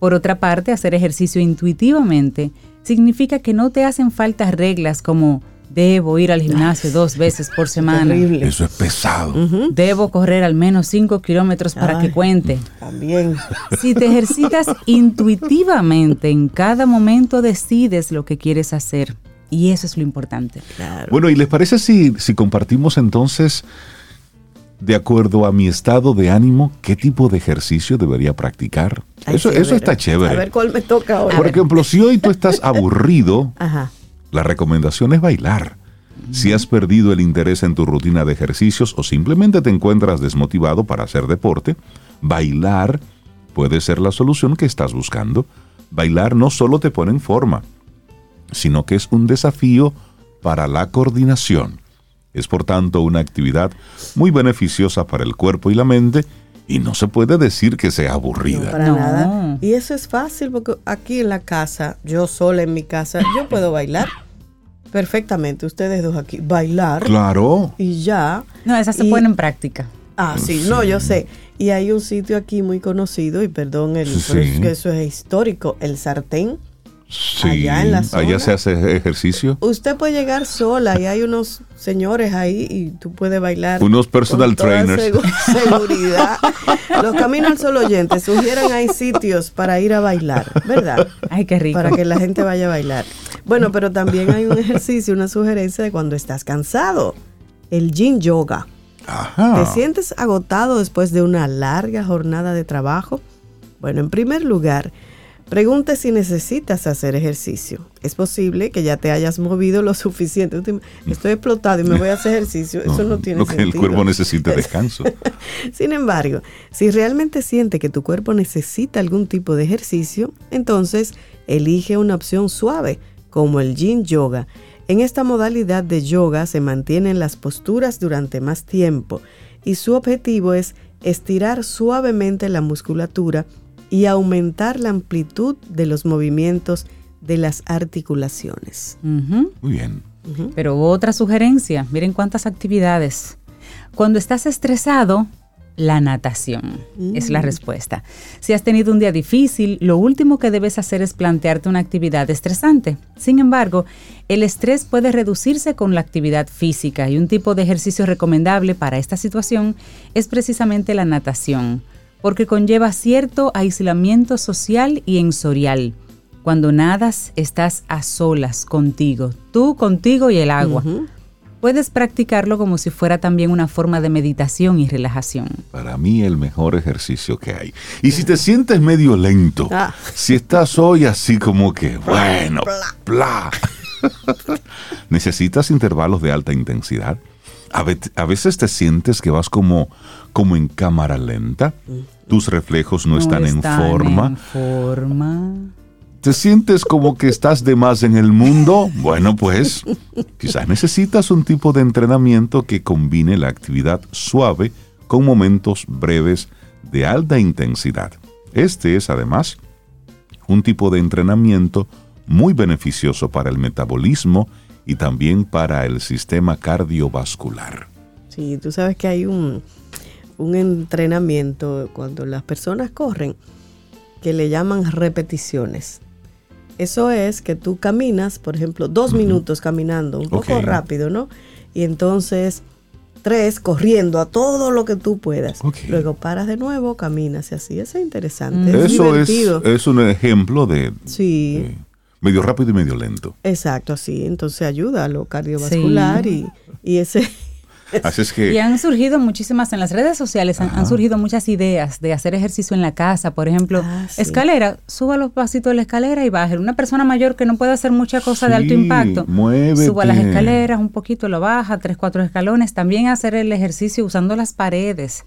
S6: Por otra parte, hacer ejercicio intuitivamente significa que no te hacen falta reglas como debo ir al gimnasio dos veces por semana,
S5: Terrible.
S4: Eso es pesado.
S6: debo correr al menos 5 kilómetros para que cuente.
S5: También.
S6: Si te ejercitas intuitivamente, en cada momento decides lo que quieres hacer. Y eso es lo importante.
S5: Claro.
S4: Bueno, ¿y les parece si, si compartimos entonces, de acuerdo a mi estado de ánimo, qué tipo de ejercicio debería practicar?
S5: Ay,
S4: eso
S5: sí,
S4: eso
S5: ver,
S4: está chévere.
S5: A ver cuál me toca ahora.
S4: Por ejemplo, si hoy tú estás aburrido,
S5: Ajá.
S4: la recomendación es bailar. Si has perdido el interés en tu rutina de ejercicios o simplemente te encuentras desmotivado para hacer deporte, bailar puede ser la solución que estás buscando. Bailar no solo te pone en forma, sino que es un desafío para la coordinación. Es por tanto una actividad muy beneficiosa para el cuerpo y la mente y no se puede decir que sea
S5: No,
S4: aburrida.
S5: para
S6: No.
S5: nada. Y eso es fácil porque aquí en la casa, yo sola en mi casa, yo puedo bailar perfectamente. Ustedes dos aquí, bailar
S4: Claro.
S5: y ya.
S6: No, esas se
S5: Y-
S6: ponen en práctica.
S5: Ah, sí, no, yo sé. Y hay un sitio aquí muy conocido, y perdón, el,
S4: Sí.
S5: pero es que eso es histórico, el sartén.
S4: Sí,
S5: allá en la zona.
S4: allá se hace ejercicio.
S5: Usted puede llegar sola y hay unos señores ahí y tú puedes bailar.
S4: Unos personal
S5: con toda
S4: trainers.
S5: segu- seguridad. Los caminos al solo oyentes sugieran hay sitios para ir a bailar, ¿verdad?
S6: Ay, qué rico.
S5: Para que la gente vaya a bailar. Bueno, pero también hay un ejercicio, una sugerencia de cuando estás cansado. El yin yoga.
S4: Ajá.
S5: ¿Te sientes agotado después de una larga jornada de trabajo? Bueno, en primer lugar, pregunte si necesitas hacer ejercicio. Es posible que ya te hayas movido lo suficiente. Estoy explotado y me voy a hacer ejercicio. Eso no, tiene
S4: Lo que
S5: sentido.
S4: el cuerpo necesita descanso.
S5: Sin embargo, si realmente siente que tu cuerpo necesita algún tipo de ejercicio, entonces elige una opción suave, como el yin yoga. En esta modalidad de yoga se mantienen las posturas durante más tiempo y su objetivo es estirar suavemente la musculatura y aumentar la amplitud de los movimientos de las articulaciones.
S4: Muy bien.
S6: Pero otra sugerencia, miren cuántas actividades. Cuando estás estresado, la natación es la respuesta. Si has tenido un día difícil, lo último que debes hacer es plantearte una actividad estresante. Sin embargo, el estrés puede reducirse con la actividad física y un tipo de ejercicio recomendable para esta situación es precisamente la natación, porque conlleva cierto aislamiento social y ensorial. Cuando nadas, estás a solas contigo, tú contigo y el agua. Puedes practicarlo como si fuera también una forma de meditación y relajación.
S4: Para mí el mejor ejercicio que hay. Y si te sientes medio lento,
S5: Ah.
S4: si estás hoy así como que, bueno, bla, necesitas intervalos de alta intensidad. A, ve- a veces te sientes que vas como, como en cámara lenta. Tus reflejos no, están, en forma.
S6: en forma.
S4: ¿Te sientes como que estás de más en el mundo? Bueno, pues quizás necesitas un tipo de entrenamiento que combine la actividad suave con momentos breves de alta intensidad. Este es además un tipo de entrenamiento muy beneficioso para el metabolismo y también para el sistema cardiovascular.
S5: Sí, tú sabes que hay un, un entrenamiento cuando las personas corren que le llaman repeticiones. Eso es que tú caminas, por ejemplo, dos minutos caminando, un poco rápido, ¿no? Y entonces tres corriendo a todo lo que tú puedas.
S4: Ok.
S5: Luego paras de nuevo, caminas y así. Es interesante. Es
S4: Eso es, es un ejemplo de,
S5: sí,
S4: de medio rápido y medio lento.
S5: exacto, así. Entonces ayuda a lo cardiovascular y, y ese...
S4: Así es que...
S6: Y han surgido muchísimas, en las redes sociales han, han surgido muchas ideas de hacer ejercicio en la casa. Por ejemplo,
S5: Ah, sí.
S6: escalera, suba los pasitos de la escalera y baje. Una persona mayor que no puede hacer mucha cosa de alto impacto,
S4: muévete.
S6: suba las escaleras un poquito, lo baja, tres, cuatro escalones. También hacer el ejercicio usando las paredes.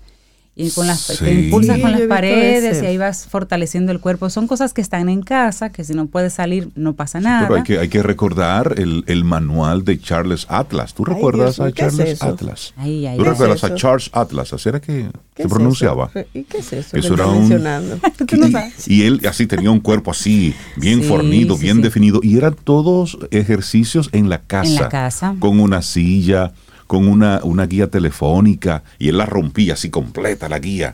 S6: Y con las,
S4: Sí.
S6: te impulsas
S5: Sí,
S6: con las paredes y ahí vas fortaleciendo el cuerpo. Son cosas que están en casa, que si no puedes salir no pasa nada.
S4: Pero hay que, hay que recordar el, el manual de Charles Atlas. ¿Tú
S5: Ay,
S4: recuerdas
S5: Dios
S4: a
S5: ¿qué es
S4: Charles
S5: eso?
S4: Atlas?
S6: Ay, ay,
S4: ¿Tú recuerdas
S5: ¿Qué es
S4: a? Charles Atlas? ¿Así era que
S5: ¿Qué
S4: se
S5: es
S4: pronunciaba?
S5: eso? ¿Y qué es eso?
S4: Eso era un-
S6: no
S4: Y-. Y, él así tenía un cuerpo así, bien
S6: Sí,
S4: fornido,
S6: sí,
S4: bien
S6: sí.
S4: definido. Y eran todos ejercicios en la casa.
S6: En la casa.
S4: Con una silla, con una, una guía telefónica. Y él la rompía así completa, la guía.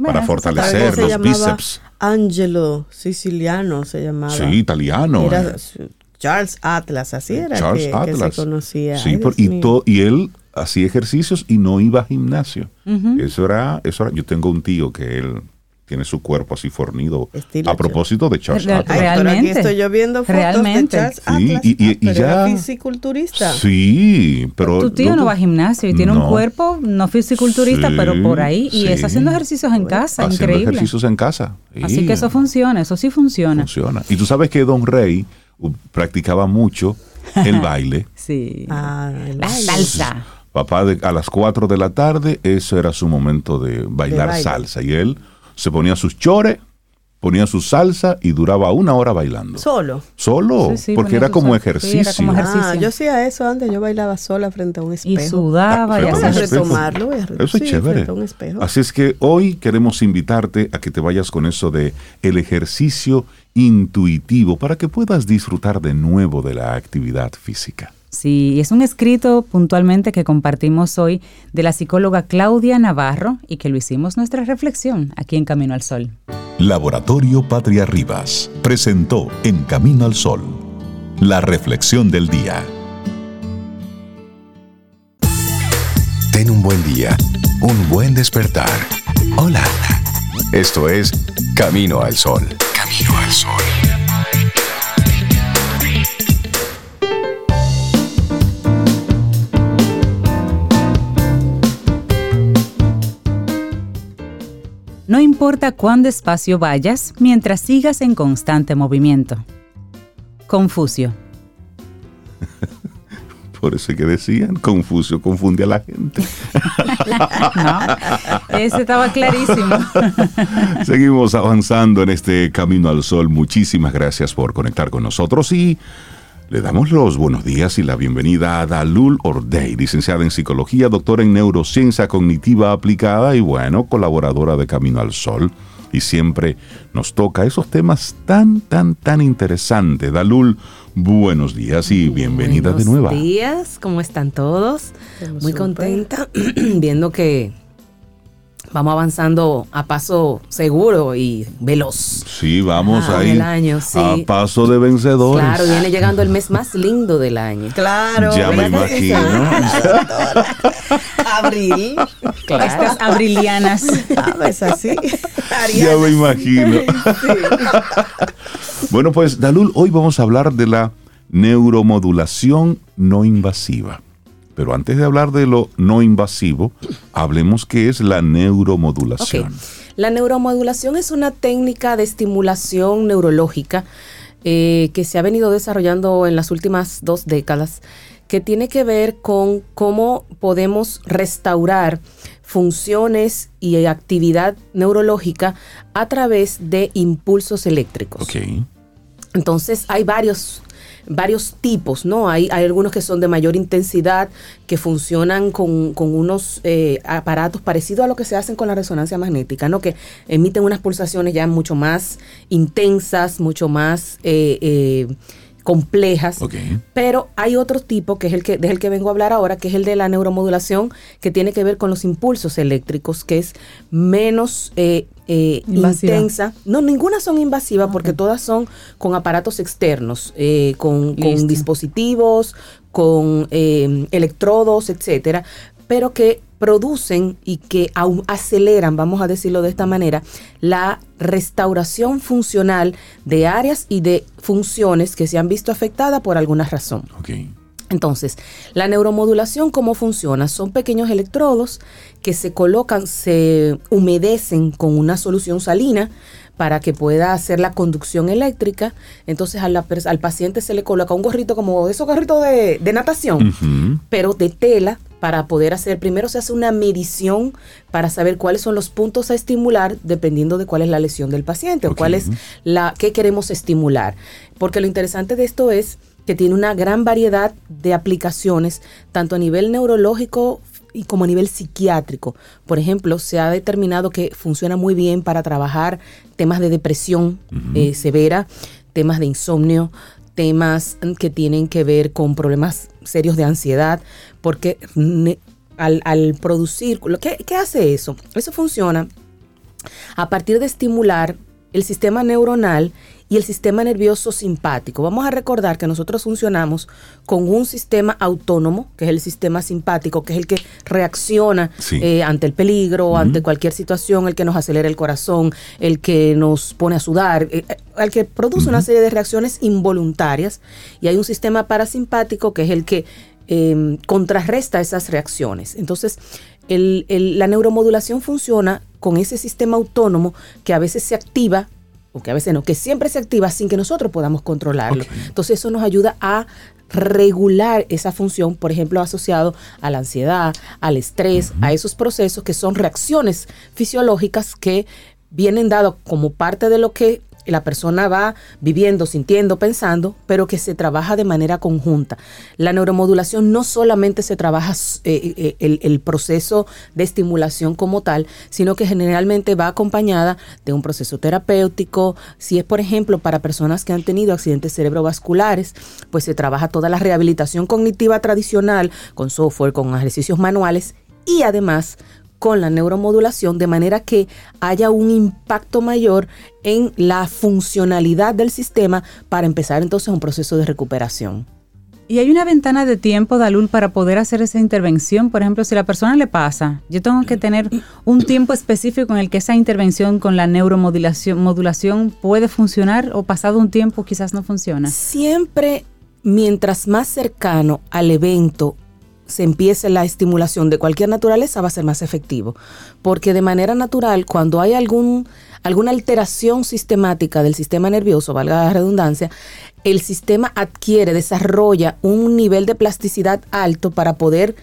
S4: Para fortalecer los bíceps.
S5: Angelo Siciliano se llamaba.
S4: Sí, italiano.
S5: Era
S4: eh.
S5: Charles Atlas, así era
S4: Charles
S5: que, que
S4: Atlas.
S5: se conocía.
S4: Sí,
S5: Ay,
S4: por-
S5: Dios
S4: y, to- y él hacía ejercicios y no iba a gimnasio. Eso era, eso era, yo tengo un tío que él tiene su cuerpo así fornido.
S5: Estilo
S4: a propósito de Charles
S6: Real-
S4: Atlas.
S5: Pero aquí
S6: Realmente.
S5: estoy yo viendo fotos
S6: Realmente.
S5: de Charles
S4: Sí,
S5: Atlas.
S4: y- y- y
S5: pero
S4: ya-
S5: era fisiculturista.
S4: Sí, pero.
S6: Tu tío no va a gimnasio y tiene
S4: No.
S6: un cuerpo no fisiculturista,
S4: Sí,
S6: pero por ahí. Y
S4: sí.
S6: es haciendo ejercicios en casa,
S4: haciendo
S6: increíble.
S4: ejercicios en casa.
S6: Así
S4: Sí,
S6: que eso funciona, eso sí funciona.
S4: funciona. Y tú sabes que Don Rey uh, practicaba mucho el baile.
S6: Sí.
S5: Ah, el
S6: La salsa.
S4: Papá de- a las 4 de la tarde, eso era su momento de bailar
S5: baile.
S4: salsa. Y él se ponía sus chores, ponía su salsa y duraba una hora bailando.
S5: Solo.
S4: Solo,
S6: Sí, sí,
S4: porque era como ejercicio.
S6: era como ejercicio.
S5: Ah, yo hacía eso antes, yo bailaba sola frente a un
S6: Y
S5: espejo.
S6: sudaba y
S4: Frente a
S5: Voy a retomarlo, voy a re-
S4: Eso es
S5: sí,
S4: chévere.
S5: frente a un espejo.
S4: Así es que hoy queremos invitarte a que te vayas con eso de el ejercicio intuitivo para que puedas disfrutar de nuevo de la actividad física.
S6: Sí, es un escrito puntualmente que compartimos hoy de la psicóloga Claudia Navarro y que lo hicimos nuestra reflexión aquí en Camino al Sol.
S2: Laboratorio Patria Rivas presentó En Camino al Sol, la reflexión del día.
S7: Ten un buen día, un buen despertar. Hola. Esto es Camino al Sol. Camino al Sol.
S6: No importa cuán despacio vayas mientras sigas en constante movimiento. Confucio.
S4: Por eso es que decían, Confucio confunde a la gente.
S6: No, ese estaba clarísimo.
S4: Seguimos avanzando en este camino al sol. Muchísimas gracias por conectar con nosotros y le damos los buenos días y la bienvenida a Dalul Ordey, licenciada en psicología, doctora en neurociencia cognitiva aplicada y bueno, colaboradora de Camino al Sol. Y siempre nos toca esos temas tan, tan, tan interesantes. Dalul, buenos días y bienvenida de nuevo.
S8: Buenos días, ¿cómo están todos?
S5: Estamos
S8: Muy contenta viendo que vamos avanzando a paso seguro y veloz.
S4: Sí, vamos
S8: Ah,
S4: ahí
S8: el año, sí.
S4: a paso de vencedores.
S8: Claro, viene llegando el mes más lindo del año.
S5: Claro.
S4: Ya me
S5: ¿verdad que sí?
S4: imagino.
S5: Abril.
S6: Estas abrilianas.
S5: ¿Sabes así?
S4: Ya me imagino. bueno, pues Dalul, hoy vamos a hablar de la neuromodulación no invasiva. Pero antes de hablar de lo no invasivo, hablemos qué es la neuromodulación.
S8: La neuromodulación es una técnica de estimulación neurológica eh, que se ha venido desarrollando en las últimas dos décadas, que tiene que ver con cómo podemos restaurar funciones y actividad neurológica a través de impulsos eléctricos. Entonces hay varios, varios tipos, ¿no? Hay, hay algunos que son de mayor intensidad, que funcionan con, con unos eh, aparatos parecidos a lo que se hacen con la resonancia magnética, ¿no? Que emiten unas pulsaciones ya mucho más intensas, mucho más eh, eh, complejas. Pero hay otro tipo, que es el que, del que vengo a hablar ahora, que es el de la neuromodulación, que tiene que ver con los impulsos eléctricos, que es menos eh, eh, intensa. No, ninguna son invasivas porque todas son con aparatos externos, eh, con, dispositivos, con eh, electrodos, etcétera, pero que producen y que aún aceleran, vamos a decirlo de esta manera, la restauración funcional de áreas y de funciones que se han visto afectadas por alguna razón.
S4: Ok.
S8: Entonces, la neuromodulación, ¿cómo funciona? Son pequeños electrodos que se colocan, se humedecen con una solución salina para que pueda hacer la conducción eléctrica. Entonces, a la pers- al paciente se le coloca un gorrito como esos gorritos de, de natación, pero de tela para poder hacer, primero se hace una medición para saber cuáles son los puntos a estimular dependiendo de cuál es la lesión del paciente o cuál es la que queremos estimular. Porque lo interesante de esto es que tiene una gran variedad de aplicaciones, tanto a nivel neurológico y como a nivel psiquiátrico. Por ejemplo, se ha determinado que funciona muy bien para trabajar temas de depresión eh, severa, temas de insomnio, temas que tienen que ver con problemas serios de ansiedad, porque al, al producir, ¿qué hace eso? Eso funciona a partir de estimular el sistema neuronal y el sistema nervioso simpático. Vamos a recordar que nosotros funcionamos con un sistema autónomo, que es el sistema simpático, que es el que reacciona
S4: Sí.
S8: eh, ante el peligro, ante cualquier situación, el que nos acelera el corazón, el que nos pone a sudar, eh, el que produce una serie de reacciones involuntarias. Y hay un sistema parasimpático, que es el que eh, contrarresta esas reacciones. Entonces, el- el- la neuromodulación funciona con ese sistema autónomo que a veces se activa, o que a veces no, que siempre se activa sin que nosotros podamos controlarlo. Entonces, eso nos ayuda a regular esa función, por ejemplo, asociado a la ansiedad, al estrés, a esos procesos que son reacciones fisiológicas que vienen dados como parte de lo que la persona va viviendo, sintiendo, pensando, pero que se trabaja de manera conjunta. La neuromodulación no solamente se trabaja eh, eh, el, el proceso de estimulación como tal, sino que generalmente va acompañada de un proceso terapéutico. Si es, por ejemplo, para personas que han tenido accidentes cerebrovasculares, pues se trabaja toda la rehabilitación cognitiva tradicional con software, con ejercicios manuales y además con la neuromodulación de manera que haya un impacto mayor en la funcionalidad del sistema para empezar entonces un proceso de recuperación.
S6: Y hay una ventana de tiempo, Dalul, para poder hacer esa intervención. Por ejemplo, si la persona le pasa, yo tengo que tener un tiempo específico en el que esa intervención con la neuromodulación modulación puede funcionar o pasado un tiempo quizás no funciona.
S8: Siempre, mientras más cercano al evento se empiece la estimulación de cualquier naturaleza va a ser más efectivo. Porque de manera natural, cuando hay algún, alguna alteración sistemática del sistema nervioso, valga la redundancia, el sistema adquiere, desarrolla un nivel de plasticidad alto para poder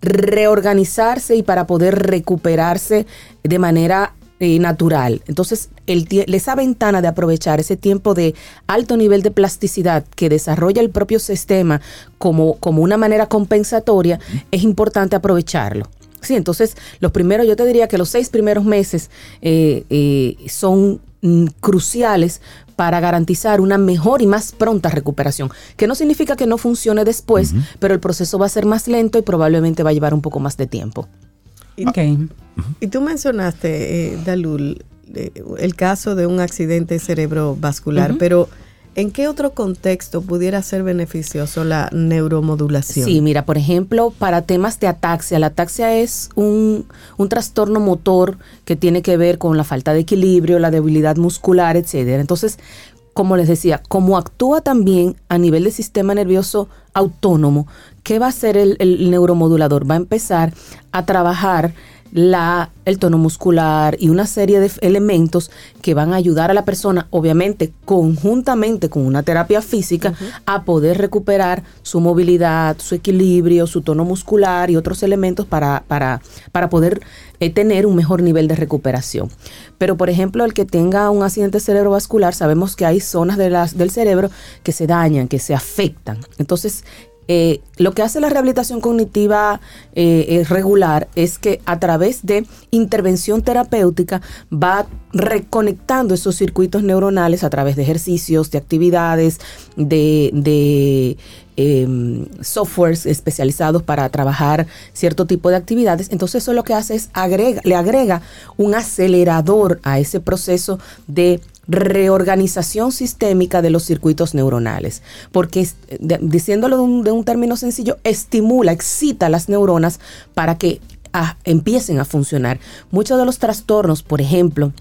S8: reorganizarse y para poder recuperarse de manera eh, natural. Entonces, el, esa ventana de aprovechar ese tiempo de alto nivel de plasticidad que desarrolla el propio sistema como, como una manera compensatoria, es importante aprovecharlo. Sí, entonces los primeros, yo te diría que los seis primeros meses eh, eh, son mm, cruciales para garantizar una mejor y más pronta recuperación, que no significa que no funcione después, pero el proceso va a ser más lento y probablemente va a llevar un poco más de tiempo.
S5: Y tú mencionaste, eh, Dalul, eh, el caso de un accidente cerebrovascular, pero ¿en qué otro contexto pudiera ser beneficioso la neuromodulación?
S8: Sí, mira, por ejemplo, para temas de ataxia, la ataxia es un, un trastorno motor que tiene que ver con la falta de equilibrio, la debilidad muscular, etcétera. Entonces, como les decía, como actúa también a nivel del sistema nervioso autónomo, ¿qué va a hacer el, el neuromodulador? Va a empezar a trabajar la, el tono muscular y una serie de elementos que van a ayudar a la persona, obviamente conjuntamente con una terapia física, a poder recuperar su movilidad, su equilibrio, su tono muscular y otros elementos para, para, para poder eh, tener un mejor nivel de recuperación. Pero, por ejemplo, el que tenga un accidente cerebrovascular, sabemos que hay zonas de las, del cerebro que se dañan, que se afectan. Entonces, eh, lo que hace la rehabilitación cognitiva eh, regular es que a través de intervención terapéutica va reconectando esos circuitos neuronales a través de ejercicios, de actividades, de, em, softwares especializados para trabajar cierto tipo de actividades. Entonces eso lo que hace es agrega, le agrega un acelerador a ese proceso de reorganización sistémica de los circuitos neuronales, porque diciéndolo de un, término sencillo, estimula, excita las neuronas para que ah, empiecen a funcionar. Muchos de los trastornos, por ejemplo,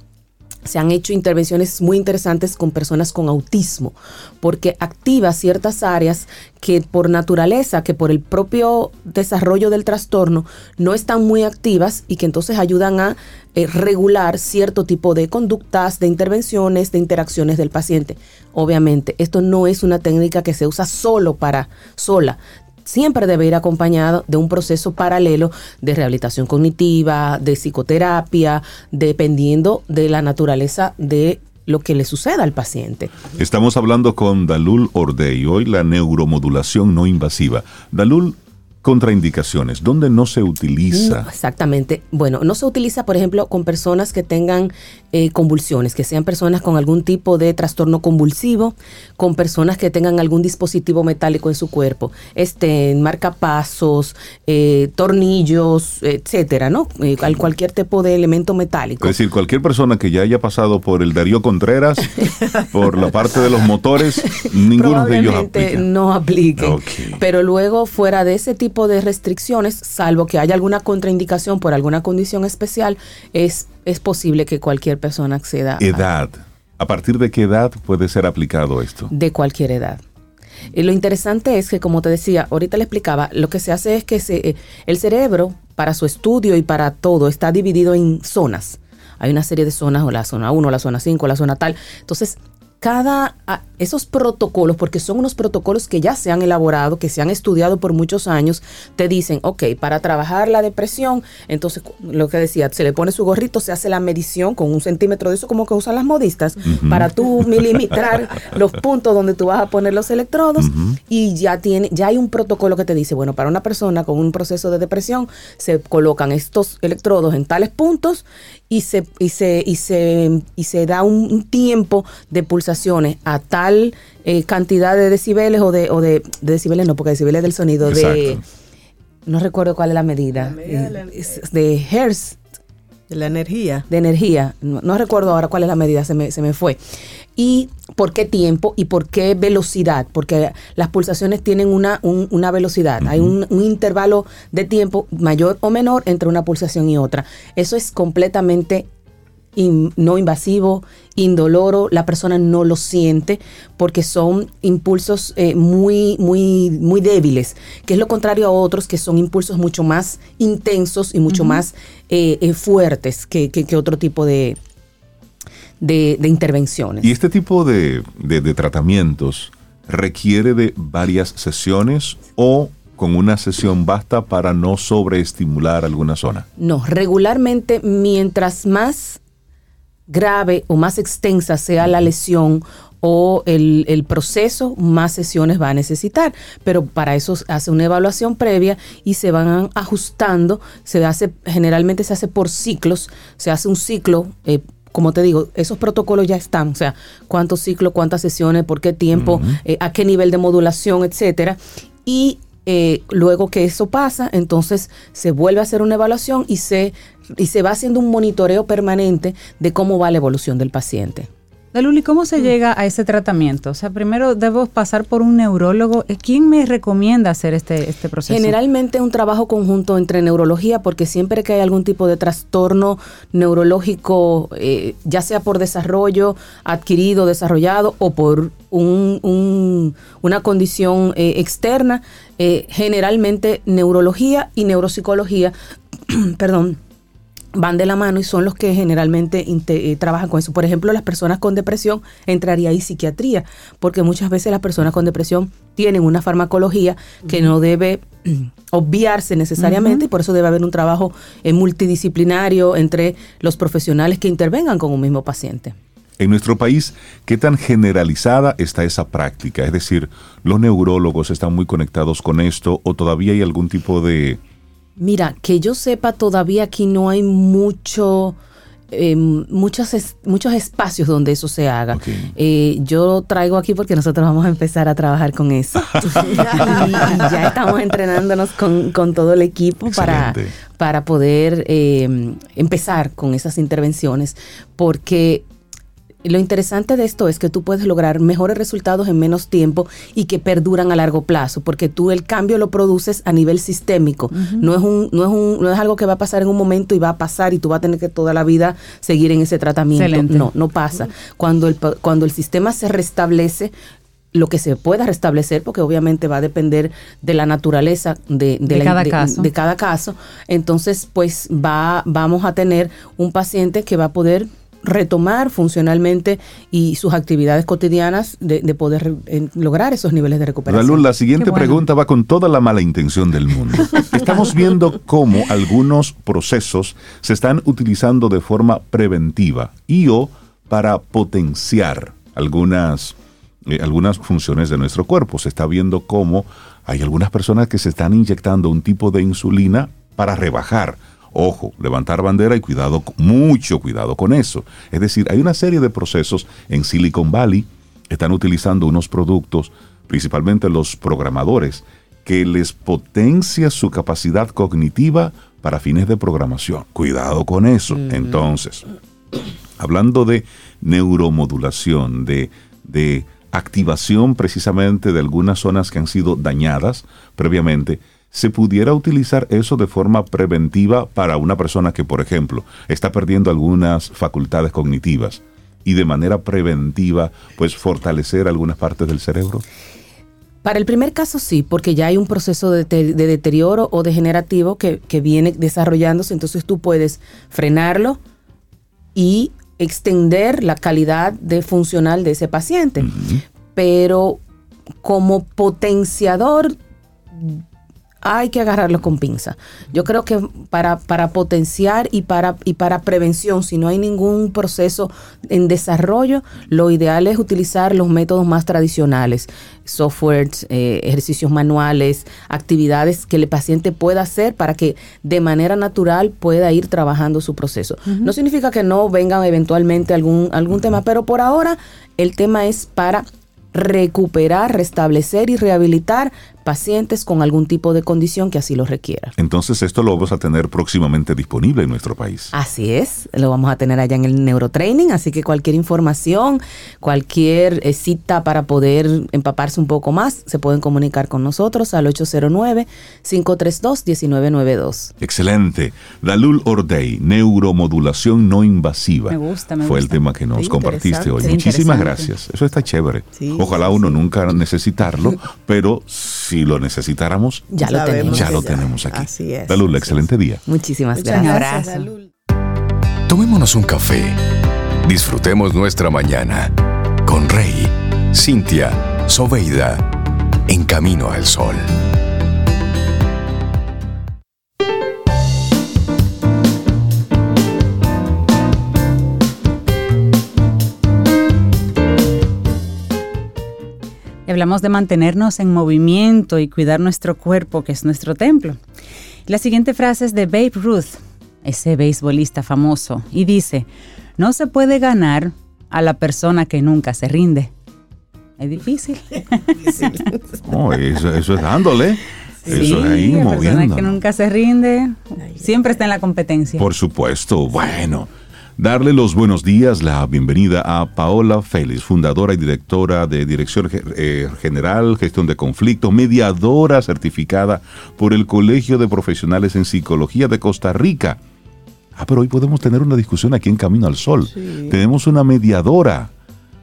S8: se han hecho intervenciones muy interesantes con personas con autismo, porque activa ciertas áreas que por naturaleza, que por el propio desarrollo del trastorno, no están muy activas y que entonces ayudan a eh, regular cierto tipo de conductas, de intervenciones, de interacciones del paciente. Obviamente, esto no es una técnica que se usa solo para sola siempre debe ir acompañado de un proceso paralelo de rehabilitación cognitiva, de psicoterapia, dependiendo de la naturaleza de lo que le suceda al paciente.
S4: Estamos hablando con Dalul Ordey, hoy la neuromodulación no invasiva. Dalul, contraindicaciones? ¿Dónde no se utiliza?
S8: exactamente. Bueno, no se utiliza, por ejemplo, con personas que tengan eh, convulsiones, que sean personas con algún tipo de trastorno convulsivo, con personas que tengan algún dispositivo metálico en su cuerpo, este, marcapasos, eh, tornillos, etcétera, ¿no? Eh, cualquier tipo de elemento metálico.
S4: Es decir, cualquier persona que ya haya pasado por el Darío Contreras, por la parte de los motores, ninguno de ellos aplica.
S8: no aplique. Pero luego, fuera de ese tipo de restricciones, salvo que haya alguna contraindicación por alguna condición especial, es, es posible que cualquier persona acceda.
S4: Edad. A, partir de qué edad puede ser aplicado esto?
S8: De cualquier edad. Y lo interesante es que, como te decía, ahorita le explicaba, lo que se hace es que se, el cerebro, para su estudio y para todo, está dividido en zonas. Hay una serie de zonas, o la zona 1, la zona 5, la zona tal. Entonces, cada esos protocolos, porque son unos protocolos que ya se han elaborado, que se han estudiado por muchos años, te dicen, ok, para trabajar la depresión, entonces lo que decía, se le pone su gorrito, se hace la medición con un centímetro de eso como que usan las modistas, para tú milimetrar los puntos donde tú vas a poner los electrodos y ya tiene, ya hay un protocolo que te dice, bueno, para una persona con un proceso de depresión se colocan estos electrodos en tales puntos y se, y se, y se, y se da un, tiempo de pulsaciones a tal eh, cantidad de decibeles o de, o de, de decibeles, no, porque decibeles del sonido, de, no recuerdo cuál es la medida,
S5: La medida de la-
S8: eh, de hertz,
S5: De la energía.
S8: de energía. No, no recuerdo ahora cuál es la medida, se me, se me fue. ¿Y por qué tiempo y por qué velocidad? Porque las pulsaciones tienen una, un- una velocidad. Hay un, un intervalo de tiempo mayor o menor entre una pulsación y otra. Eso es completamente in- no invasivo, indoloro, la persona no lo siente porque son impulsos eh, muy, muy, muy débiles, que es lo contrario a otros que son impulsos mucho más intensos y mucho más eh, eh, fuertes que, que- que otro tipo de, de, de intervenciones.
S4: Y este tipo de, de- de tratamientos requiere de varias sesiones o con una sesión basta para no sobreestimular alguna zona.
S8: No, regularmente mientras más grave o más extensa sea la lesión o el, el proceso, más sesiones va a necesitar. Pero para eso hace una evaluación previa y se van ajustando. Se hace, generalmente se hace por ciclos, se hace un ciclo. eh, como te digo, esos protocolos ya están, o sea, cuántos ciclos, cuántas sesiones, por qué tiempo, eh, a qué nivel de modulación, etcétera. Y eh, luego que eso pasa, entonces se vuelve a hacer una evaluación y se, y se va haciendo un monitoreo permanente de cómo va la evolución del paciente.
S6: Luli, ¿cómo se llega a ese tratamiento? O sea, primero debo pasar por un neurólogo. Eh, ¿Quién me recomienda hacer este, este proceso?
S8: Generalmente un trabajo conjunto entre neurología, porque siempre que hay algún tipo de trastorno neurológico, eh, ya sea por desarrollo adquirido, desarrollado o por un- un- una condición eh, externa, eh, generalmente neurología y neuropsicología, perdón, van de la mano y son los que generalmente eh, trabajan con eso. Por ejemplo, las personas con depresión entraría ahí psiquiatría, porque muchas veces las personas con depresión tienen una farmacología que no debe obviarse necesariamente y por eso debe haber un trabajo eh, multidisciplinario entre los profesionales que intervengan con un mismo paciente.
S4: En nuestro país, ¿qué tan generalizada está esa práctica? Es decir, ¿los neurólogos están muy conectados con esto o todavía hay algún tipo de...
S8: Mira, que yo sepa, todavía aquí no hay mucho, eh, muchos, es- muchos espacios donde eso se haga.
S4: Ok.
S8: Eh, yo traigo aquí porque nosotros vamos a empezar a trabajar con eso. y, y ya estamos entrenándonos con, con todo el equipo para, para poder eh, empezar con esas intervenciones, porque lo interesante de esto es que tú puedes lograr mejores resultados en menos tiempo y que perduran a largo plazo, porque tú el cambio lo produces a nivel sistémico. No es un, no es un, no es algo que va a pasar en un momento y va a pasar y tú vas a tener que toda la vida seguir en ese tratamiento.
S6: Excelente.
S8: No, no pasa. Cuando el, cuando el sistema se restablece, lo que se pueda restablecer, porque obviamente va a depender de la naturaleza de,
S6: De
S8: la-
S6: cada caso.
S8: de cada caso. Entonces, pues va, vamos a tener un paciente que va a poder retomar funcionalmente y sus actividades cotidianas de, de poder eh, lograr esos niveles de recuperación.
S4: Raúl, la siguiente
S6: bueno.
S4: pregunta va con toda la mala intención del mundo. Estamos viendo cómo algunos procesos se están utilizando de forma preventiva y o para potenciar algunas, eh, algunas funciones de nuestro cuerpo. Se está viendo cómo hay algunas personas que se están inyectando un tipo de insulina para rebajar. Ojo, levantar bandera y cuidado, mucho cuidado con eso. Es decir, hay una serie de procesos en Silicon Valley, están utilizando unos productos, principalmente los programadores, que les potencia su capacidad cognitiva para fines de programación. Cuidado con eso. Entonces, hablando de neuromodulación, de, de activación precisamente de algunas zonas que han sido dañadas previamente, ¿se pudiera utilizar eso de forma preventiva para una persona que, por ejemplo, está perdiendo algunas facultades cognitivas y de manera preventiva, pues fortalecer algunas partes del cerebro?
S8: Para el primer caso sí, porque ya hay un proceso de, te- de deterioro o degenerativo que, que viene desarrollándose, entonces tú puedes frenarlo y extender la calidad de funcional de ese paciente. Pero como potenciador hay que agarrarlo con pinza. Yo creo que para, para potenciar y para, y para prevención, si no hay ningún proceso en desarrollo, lo ideal es utilizar los métodos más tradicionales, softwares, eh, ejercicios manuales, actividades que el paciente pueda hacer para que de manera natural pueda ir trabajando su proceso. No significa que no venga eventualmente algún, algún tema, pero por ahora el tema es para recuperar, restablecer y rehabilitar pacientes con algún tipo de condición que así lo requiera.
S4: Entonces esto lo vamos a tener próximamente disponible en nuestro país.
S8: Así es, lo vamos a tener allá en el neurotraining, así que cualquier información, cualquier eh, cita para poder empaparse un poco más, se pueden comunicar con nosotros al 809-532-1992.
S4: Excelente. Dalul Ordey, neuromodulación no invasiva.
S6: Me gusta, me
S4: Fue el
S6: gusta.
S4: tema que nos
S5: Sí,
S4: compartiste hoy. Muchísimas gracias. Eso está chévere.
S5: Sí,
S4: Ojalá
S5: sí,
S4: uno
S5: sí.
S4: nunca necesitarlo, pero si lo necesitáramos,
S8: Ya lo tenemos.
S4: ya
S5: que
S4: lo tenemos aquí.
S5: Así es.
S4: Dalul, excelente
S5: es.
S4: día.
S8: Muchísimas
S5: Muchas
S8: gracias.
S5: gracias,
S6: abrazo.
S7: Tomémonos un café. Disfrutemos nuestra mañana con Rey, Cintia, Soveida, en camino al sol.
S6: Hablamos de mantenernos en movimiento y cuidar nuestro cuerpo, que es nuestro templo. La siguiente frase es de Babe Ruth, ese beisbolista famoso, y dice, no se puede ganar a la persona que nunca se rinde. Es difícil.
S4: Oh, eso, eso es dándole. eso
S6: Sí,
S4: es ahí
S6: la persona
S4: moviendo.
S6: que nunca se rinde siempre está en la competencia.
S4: Por supuesto. Bueno, darle los buenos días, la bienvenida a Paola Félix, fundadora y directora de Dirección eh, General, Gestión de Conflictos, mediadora certificada por el Colegio de Profesionales en Psicología de Costa Rica. Ah, pero hoy podemos tener una discusión aquí en Camino al Sol. Tenemos una mediadora.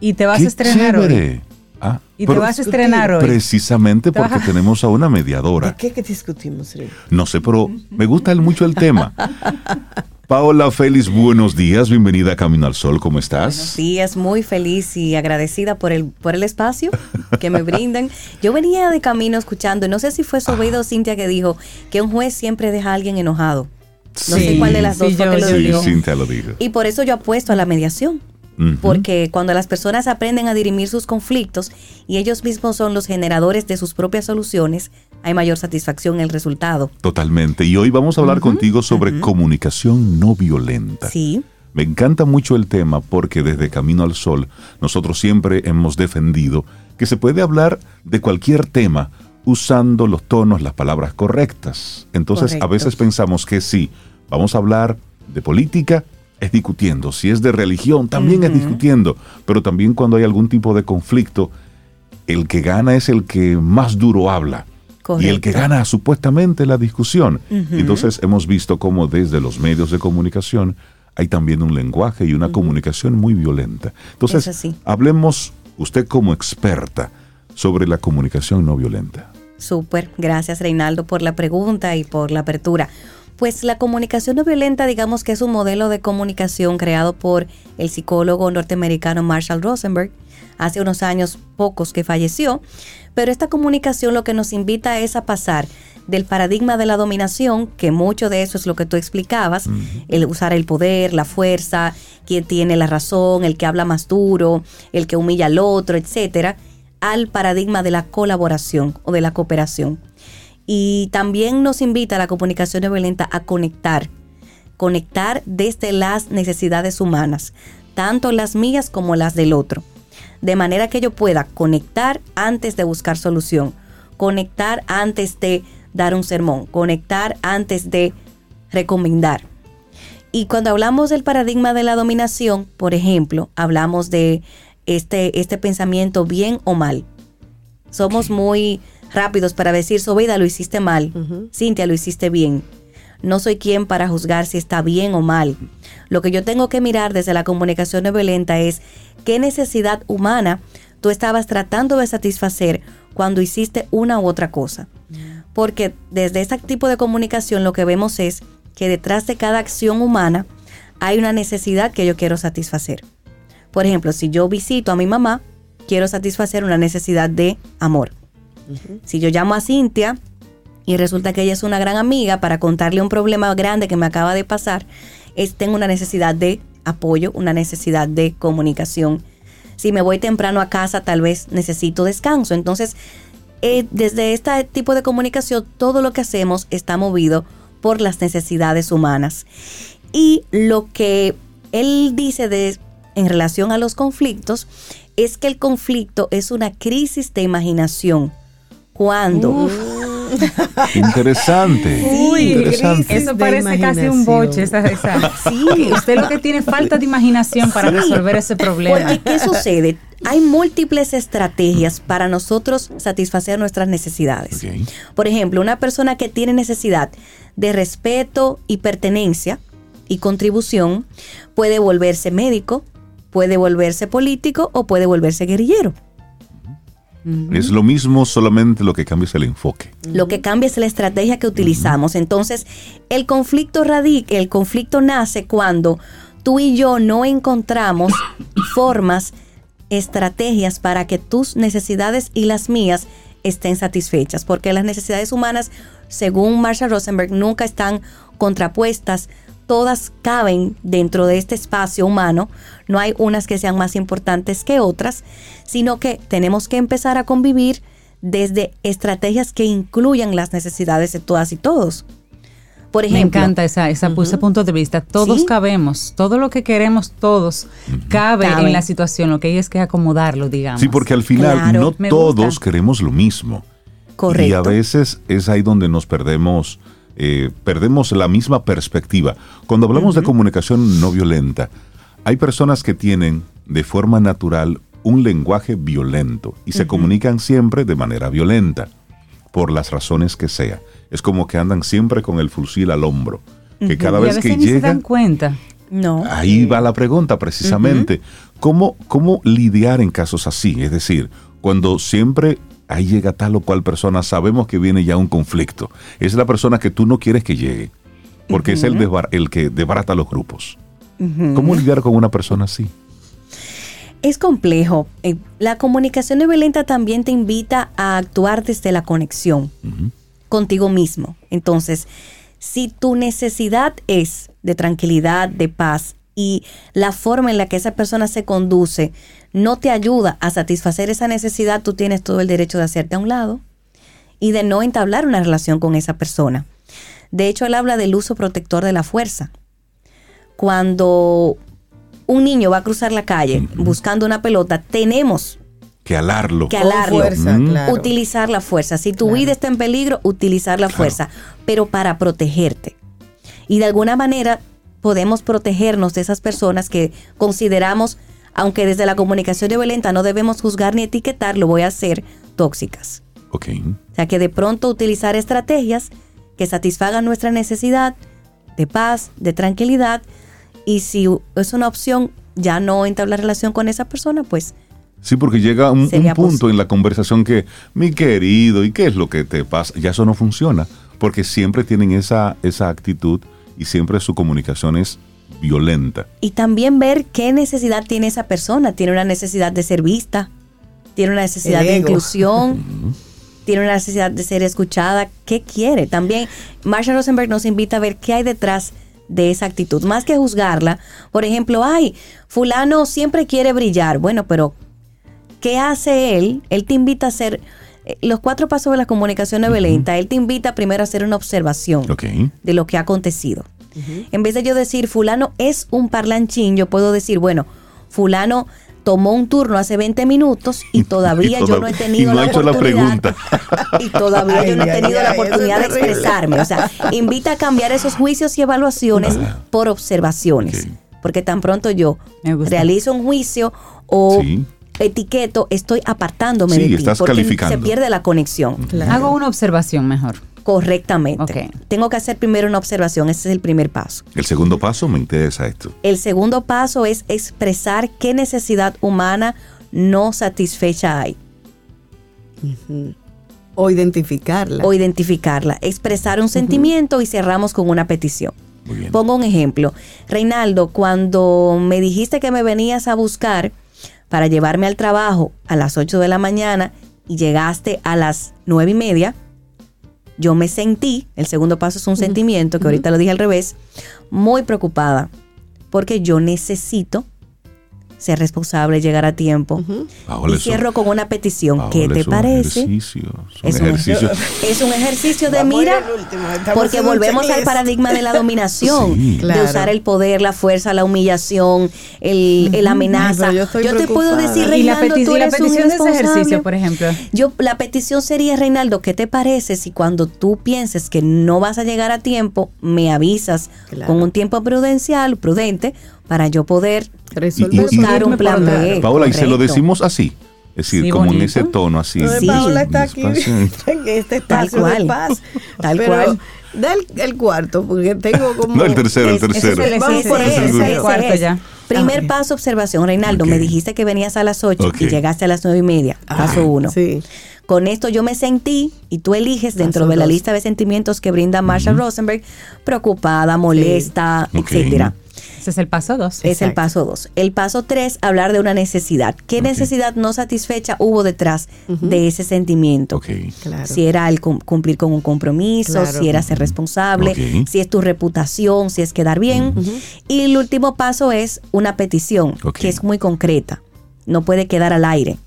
S6: y te vas
S4: ¡Qué
S6: a estrenar hoy.
S4: chévere! Ah,
S6: Y te vas a estrenar hoy.
S4: Precisamente porque
S6: a-
S4: tenemos a una
S5: ¿De
S4: mediadora.
S5: qué que discutimos, Rey?
S4: No sé, pero me gusta mucho el tema. Paola Félix, buenos días, bienvenida a Camino al Sol, ¿cómo estás?
S9: Buenos días, muy feliz y agradecida por el, por el espacio que me brindan. Yo venía de camino escuchando, no sé si fue Sobeida o Cintia que dijo que un juez siempre deja a alguien enojado. No sé
S6: Sí,
S9: cuál de las dos
S6: sí,
S9: fue
S6: yo-
S9: que lo
S4: Sí,
S9: dijo.
S4: Cintia lo dijo.
S9: Y por eso yo apuesto a la mediación. Porque cuando las personas aprenden a dirimir sus conflictos y ellos mismos son los generadores de sus propias soluciones, hay mayor satisfacción en el resultado.
S4: Totalmente. Y hoy vamos a hablar contigo sobre comunicación no violenta.
S9: Sí,
S4: Me encanta mucho el tema porque desde Camino al Sol nosotros siempre hemos defendido que se puede hablar de cualquier tema usando los tonos, las palabras correctas. Entonces a veces pensamos que sí, vamos a hablar de política, es discutiendo. Si es de religión, también es discutiendo. Pero también cuando hay algún tipo de conflicto, el que gana es el que más duro habla. Y el que gana supuestamente la discusión. Entonces hemos visto cómo desde los medios de comunicación hay también un lenguaje y una comunicación muy violenta. Entonces, hablemos usted como experta sobre la comunicación no violenta.
S9: Súper, gracias Reinaldo por la pregunta y por la apertura. Pues la comunicación no violenta, digamos que es un modelo de comunicación creado por el psicólogo norteamericano Marshall Rosenberg hace unos años pocos que falleció, pero esta comunicación lo que nos invita es a pasar del paradigma de la dominación, que mucho de eso es lo que tú explicabas, el usar el poder, la fuerza, quien tiene la razón, el que habla más duro, el que humilla al otro, etcétera, al paradigma de la colaboración o de la cooperación. Y también nos invita a la comunicación no violenta a conectar, conectar desde las necesidades humanas, tanto las mías como las del otro, de manera que yo pueda conectar antes de buscar solución, conectar antes de dar un sermón, conectar antes de recomendar. Y cuando hablamos del paradigma de la dominación, por ejemplo, hablamos de este, este pensamiento bien o mal. Somos muy rápidos para decir, Sobeida, lo hiciste mal. Cintia, lo hiciste bien. No soy quien para juzgar si está bien o mal. Lo que yo tengo que mirar desde la comunicación no violenta es qué necesidad humana tú estabas tratando de satisfacer cuando hiciste una u otra cosa. Porque desde ese tipo de comunicación lo que vemos es que detrás de cada acción humana hay una necesidad que yo quiero satisfacer. Por ejemplo, si yo visito a mi mamá, quiero satisfacer una necesidad de amor. Si yo llamo a Cintia y resulta que ella es una gran amiga para contarle un problema grande que me acaba de pasar, es, tengo una necesidad de apoyo, una necesidad de comunicación. Si me voy temprano a casa, tal vez necesito descanso. Entonces, eh, desde este tipo de comunicación, todo lo que hacemos está movido por las necesidades humanas. Y lo que él dice de, en relación a los conflictos es que el conflicto es una crisis de imaginación. Cuando
S4: Interesante.
S6: Uy,
S4: interesante.
S6: eso parece casi un boche. Esa, esa.
S9: Sí.
S6: Usted lo que tiene falta de imaginación para
S9: Sí.
S6: resolver ese problema.
S9: Porque, ¿qué sucede? Hay múltiples estrategias para nosotros satisfacer nuestras necesidades. Por ejemplo, una persona que tiene necesidad de respeto y pertenencia y contribución puede volverse médico, puede volverse político o puede volverse guerrillero.
S4: Es lo mismo, solamente lo que cambia es el enfoque.
S9: Lo que cambia es la estrategia que utilizamos. Entonces, el conflicto radica, el conflicto nace cuando tú y yo no encontramos formas, estrategias para que tus necesidades y las mías estén satisfechas, porque las necesidades humanas, según Marshall Rosenberg, nunca están contrapuestas, todas caben dentro de este espacio humano, no hay unas que sean más importantes que otras, sino que tenemos que empezar a convivir desde estrategias que incluyan las necesidades de todas y todos. Por
S6: Me
S9: ejemplo,
S6: encanta esa, esa, ese punto de vista. Todos
S9: Sí.
S6: cabemos, todo lo que queremos, todos cabe
S9: Cabe.
S6: en la situación. Lo que hay es que acomodarlo, digamos.
S4: Sí, porque al final
S9: Claro,
S4: no
S6: me
S4: todos
S6: gusta.
S4: queremos lo mismo.
S9: Correcto.
S4: Y a veces es ahí donde nos perdemos, eh, perdemos la misma perspectiva. Cuando hablamos de comunicación no violenta, hay personas que tienen de forma natural un lenguaje violento y se comunican siempre de manera violenta, por las razones que sea. Es como que andan siempre con el fusil al hombro, que cada
S6: y a
S4: vez
S6: veces
S4: que
S6: ni se dan
S4: llegan...
S6: cuenta.
S9: no.
S4: Ahí va la pregunta precisamente. ¿Cómo, ¿Cómo lidiar en casos así? Es decir, cuando siempre ahí llega tal o cual persona, sabemos que viene ya un conflicto. Es la persona que tú no quieres que llegue, porque es el, desbar- el que desbarata los grupos. ¿Cómo lidiar con una persona así?
S9: Es complejo. Eh, La comunicación no violenta también te invita a actuar desde la conexión contigo mismo. Entonces, si tu necesidad es de tranquilidad, de paz, y la forma en la que esa persona se conduce no te ayuda a satisfacer esa necesidad, tú tienes todo el derecho de hacerte a un lado y de no entablar una relación con esa persona. De hecho, él habla del uso protector de la fuerza. Cuando un niño va a cruzar la calle buscando una pelota, tenemos
S4: Que alarlo.
S9: que
S5: Con
S9: alarlo.
S5: fuerza,
S4: Mm.
S5: claro.
S9: Utilizar la fuerza. Si tu vida está en peligro, utilizar la fuerza, pero para protegerte. Y de alguna manera podemos protegernos de esas personas que consideramos, aunque desde la comunicación no violenta no debemos juzgar ni etiquetar, lo voy a hacer tóxicas.
S4: Ok.
S9: O sea que de pronto utilizar estrategias que satisfagan nuestra necesidad de paz, de tranquilidad, y si es una opción ya no entablar relación con esa persona, pues
S4: Sí, porque llega un, punto en la conversación que, mi querido, ¿y qué es lo que te pasa? Ya eso no funciona, porque siempre tienen esa, esa actitud y siempre su comunicación es violenta.
S9: Y también ver qué necesidad tiene esa persona. Tiene una necesidad de ser vista, tiene una necesidad de inclusión, tiene una necesidad de ser escuchada. ¿Qué quiere? También Marsha Rosenberg nos invita a ver qué hay detrás de esa actitud. Más que juzgarla, por ejemplo, ay, fulano siempre quiere brillar. Bueno, pero ¿qué hace él? Él te invita a hacer eh, los cuatro pasos de la comunicación no violenta. Él te invita primero a hacer una observación de lo que ha acontecido. En vez de yo decir, fulano es un parlanchín, yo puedo decir, bueno, fulano tomó un turno hace 20 minutos y todavía yo no he tenido
S4: y no
S9: la
S4: ha hecho la
S9: oportunidad.
S4: pregunta.
S9: Y todavía yo no he tenido
S5: ay,
S9: la
S5: ay,
S9: oportunidad de expresarme. O sea, invita a cambiar esos juicios y evaluaciones por observaciones. Porque tan pronto yo realizo un juicio o
S4: Sí.
S9: etiqueto, estoy apartándome
S4: Sí,
S9: de ti.
S4: estás
S9: porque
S4: calificando.
S9: se pierde la conexión.
S5: Claro.
S6: Hago una observación mejor.
S9: Correctamente. Tengo que hacer primero una observación. Ese es el primer paso.
S4: El segundo paso me interesa esto.
S9: El segundo paso es expresar qué necesidad humana no satisfecha hay
S5: O identificarla.
S9: o identificarla. Expresar un sentimiento y cerramos con una petición.
S4: Muy bien.
S9: Pongo un ejemplo. Reinaldo, cuando me dijiste que me venías a buscar para llevarme al trabajo a las 8 de la mañana y llegaste a las nueve y media, yo me sentí, el segundo paso es un sentimiento, que ahorita lo dije al revés, muy preocupada, porque yo necesito ser responsable, llegar a tiempo.
S4: Paola,
S9: y
S4: eso-
S9: cierro con una petición.
S4: Paola,
S9: ¿Qué te parece?
S4: ejercicio, es un ejercicio.
S9: Es un ejercicio de
S5: Vamos
S9: mira,
S5: último,
S9: porque volvemos al paradigma de la dominación,
S4: Sí.
S9: de usar el poder, la fuerza, la humillación, el, el amenaza.
S5: Ay, yo
S9: te puedo decir,
S6: Y la,
S9: Reinaldo, tú
S6: y la
S9: eres un
S6: petición de ese ejercicio, por ejemplo.
S9: Yo, la petición sería, Reinaldo, ¿qué te parece si cuando tú pienses que no vas a llegar a tiempo, me avisas
S5: Claro.
S9: con un tiempo prudencial, prudente, para yo poder
S5: Resolver
S4: Y- y-
S9: buscar un plan B?
S4: Paola, y se lo
S9: Correcto.
S4: decimos así. Es decir,
S6: Sí,
S4: como en ese tono así.
S5: No,
S9: Sí.
S5: Paola está aquí en este espacio
S9: Tal
S5: de
S9: cual.
S5: paz.
S9: Tal
S5: Pero
S9: cual.
S5: Da el, el cuarto, porque tengo como.
S4: No, el tercero, el
S5: Es-
S4: tercero.
S6: ese es el- cuarto
S9: es.
S6: ya.
S9: Primer
S5: Ah,
S9: paso, observación. Reinaldo,
S4: Ok.
S9: me dijiste que venías a las 8
S4: Ok.
S9: y llegaste a las nueve y media. Paso 1.
S5: Sí.
S9: Con esto yo me sentí, y tú eliges dentro
S5: Paso
S9: de la
S5: dos.
S9: lista de sentimientos que brinda Marshall Rosenberg, preocupada, molesta,
S4: Ok.
S9: etcétera.
S6: Ese es el paso dos.
S9: Es el paso 2. El paso 3, hablar de una necesidad. ¿Qué necesidad no satisfecha hubo detrás de ese sentimiento?
S4: Ok.
S5: Claro.
S9: Si era el cum- cumplir con un compromiso,
S5: Claro.
S9: si era ser responsable, si es tu reputación, si es quedar bien. Y el último paso es una petición, que es muy concreta. No puede quedar al aire.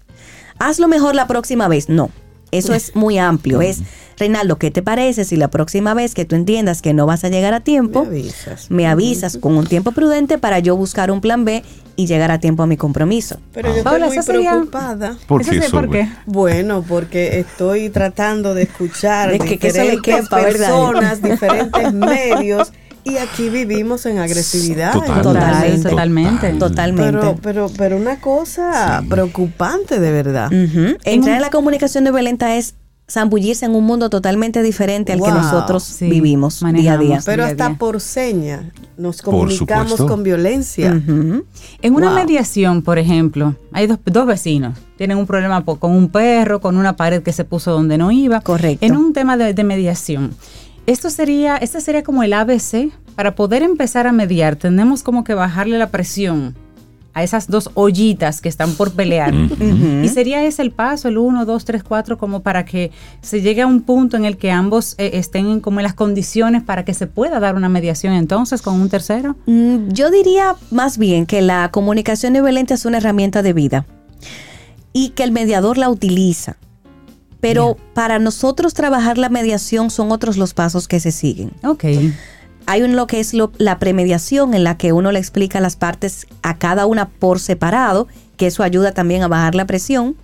S9: Hazlo mejor la próxima vez. No. Eso es muy amplio. Es, Reinaldo, ¿qué te parece si la próxima vez que tú entiendas que no vas a llegar a tiempo,
S5: Me avisas.
S9: me avisas con un tiempo prudente para yo buscar un plan B y llegar a tiempo a mi compromiso?
S5: Pero yo estoy
S6: Paola,
S5: muy preocupada.
S4: ¿Por qué
S6: sí,
S4: eso?
S6: ¿por qué?
S5: Bueno, porque estoy tratando de escuchar
S9: De que- que eso le
S5: diferentes
S9: quepa, ¿verdad?
S5: personas, diferentes medios, y aquí vivimos en agresividad.
S4: Total.
S9: Totalmente.
S6: Totalmente.
S9: Totalmente.
S5: Pero, pero, pero una cosa preocupante de verdad.
S9: Entrar en la comunicación no violenta es zambullirse en un mundo totalmente diferente al que nosotros
S6: Sí,
S9: vivimos día a día.
S5: Pero
S6: día
S5: hasta
S6: día.
S5: por seña nos comunicamos con violencia.
S6: En una
S5: Wow.
S6: mediación, por ejemplo, hay dos, dos vecinos, tienen un problema con un perro, con una pared que se puso donde no iba.
S9: Correcto.
S6: En un tema de, de mediación. Esto sería, este sería como el ABC. Para poder empezar a mediar, tenemos como que bajarle la presión a esas dos ollitas que están por pelear. Y sería ese el paso, el 1, 2, 3, 4, como para que se llegue a un punto en el que ambos eh, estén en- como en las condiciones para que se pueda dar una mediación entonces con un tercero.
S9: Mm, Yo diría más bien que la comunicación no violenta es una herramienta de vida y que el mediador la utiliza. Pero para nosotros trabajar la mediación son otros los pasos que se siguen.
S6: Ok.
S9: Hay un lo que es lo- la premediación en la que uno le explica las partes a cada una por separado, que eso ayuda también a bajar la presión,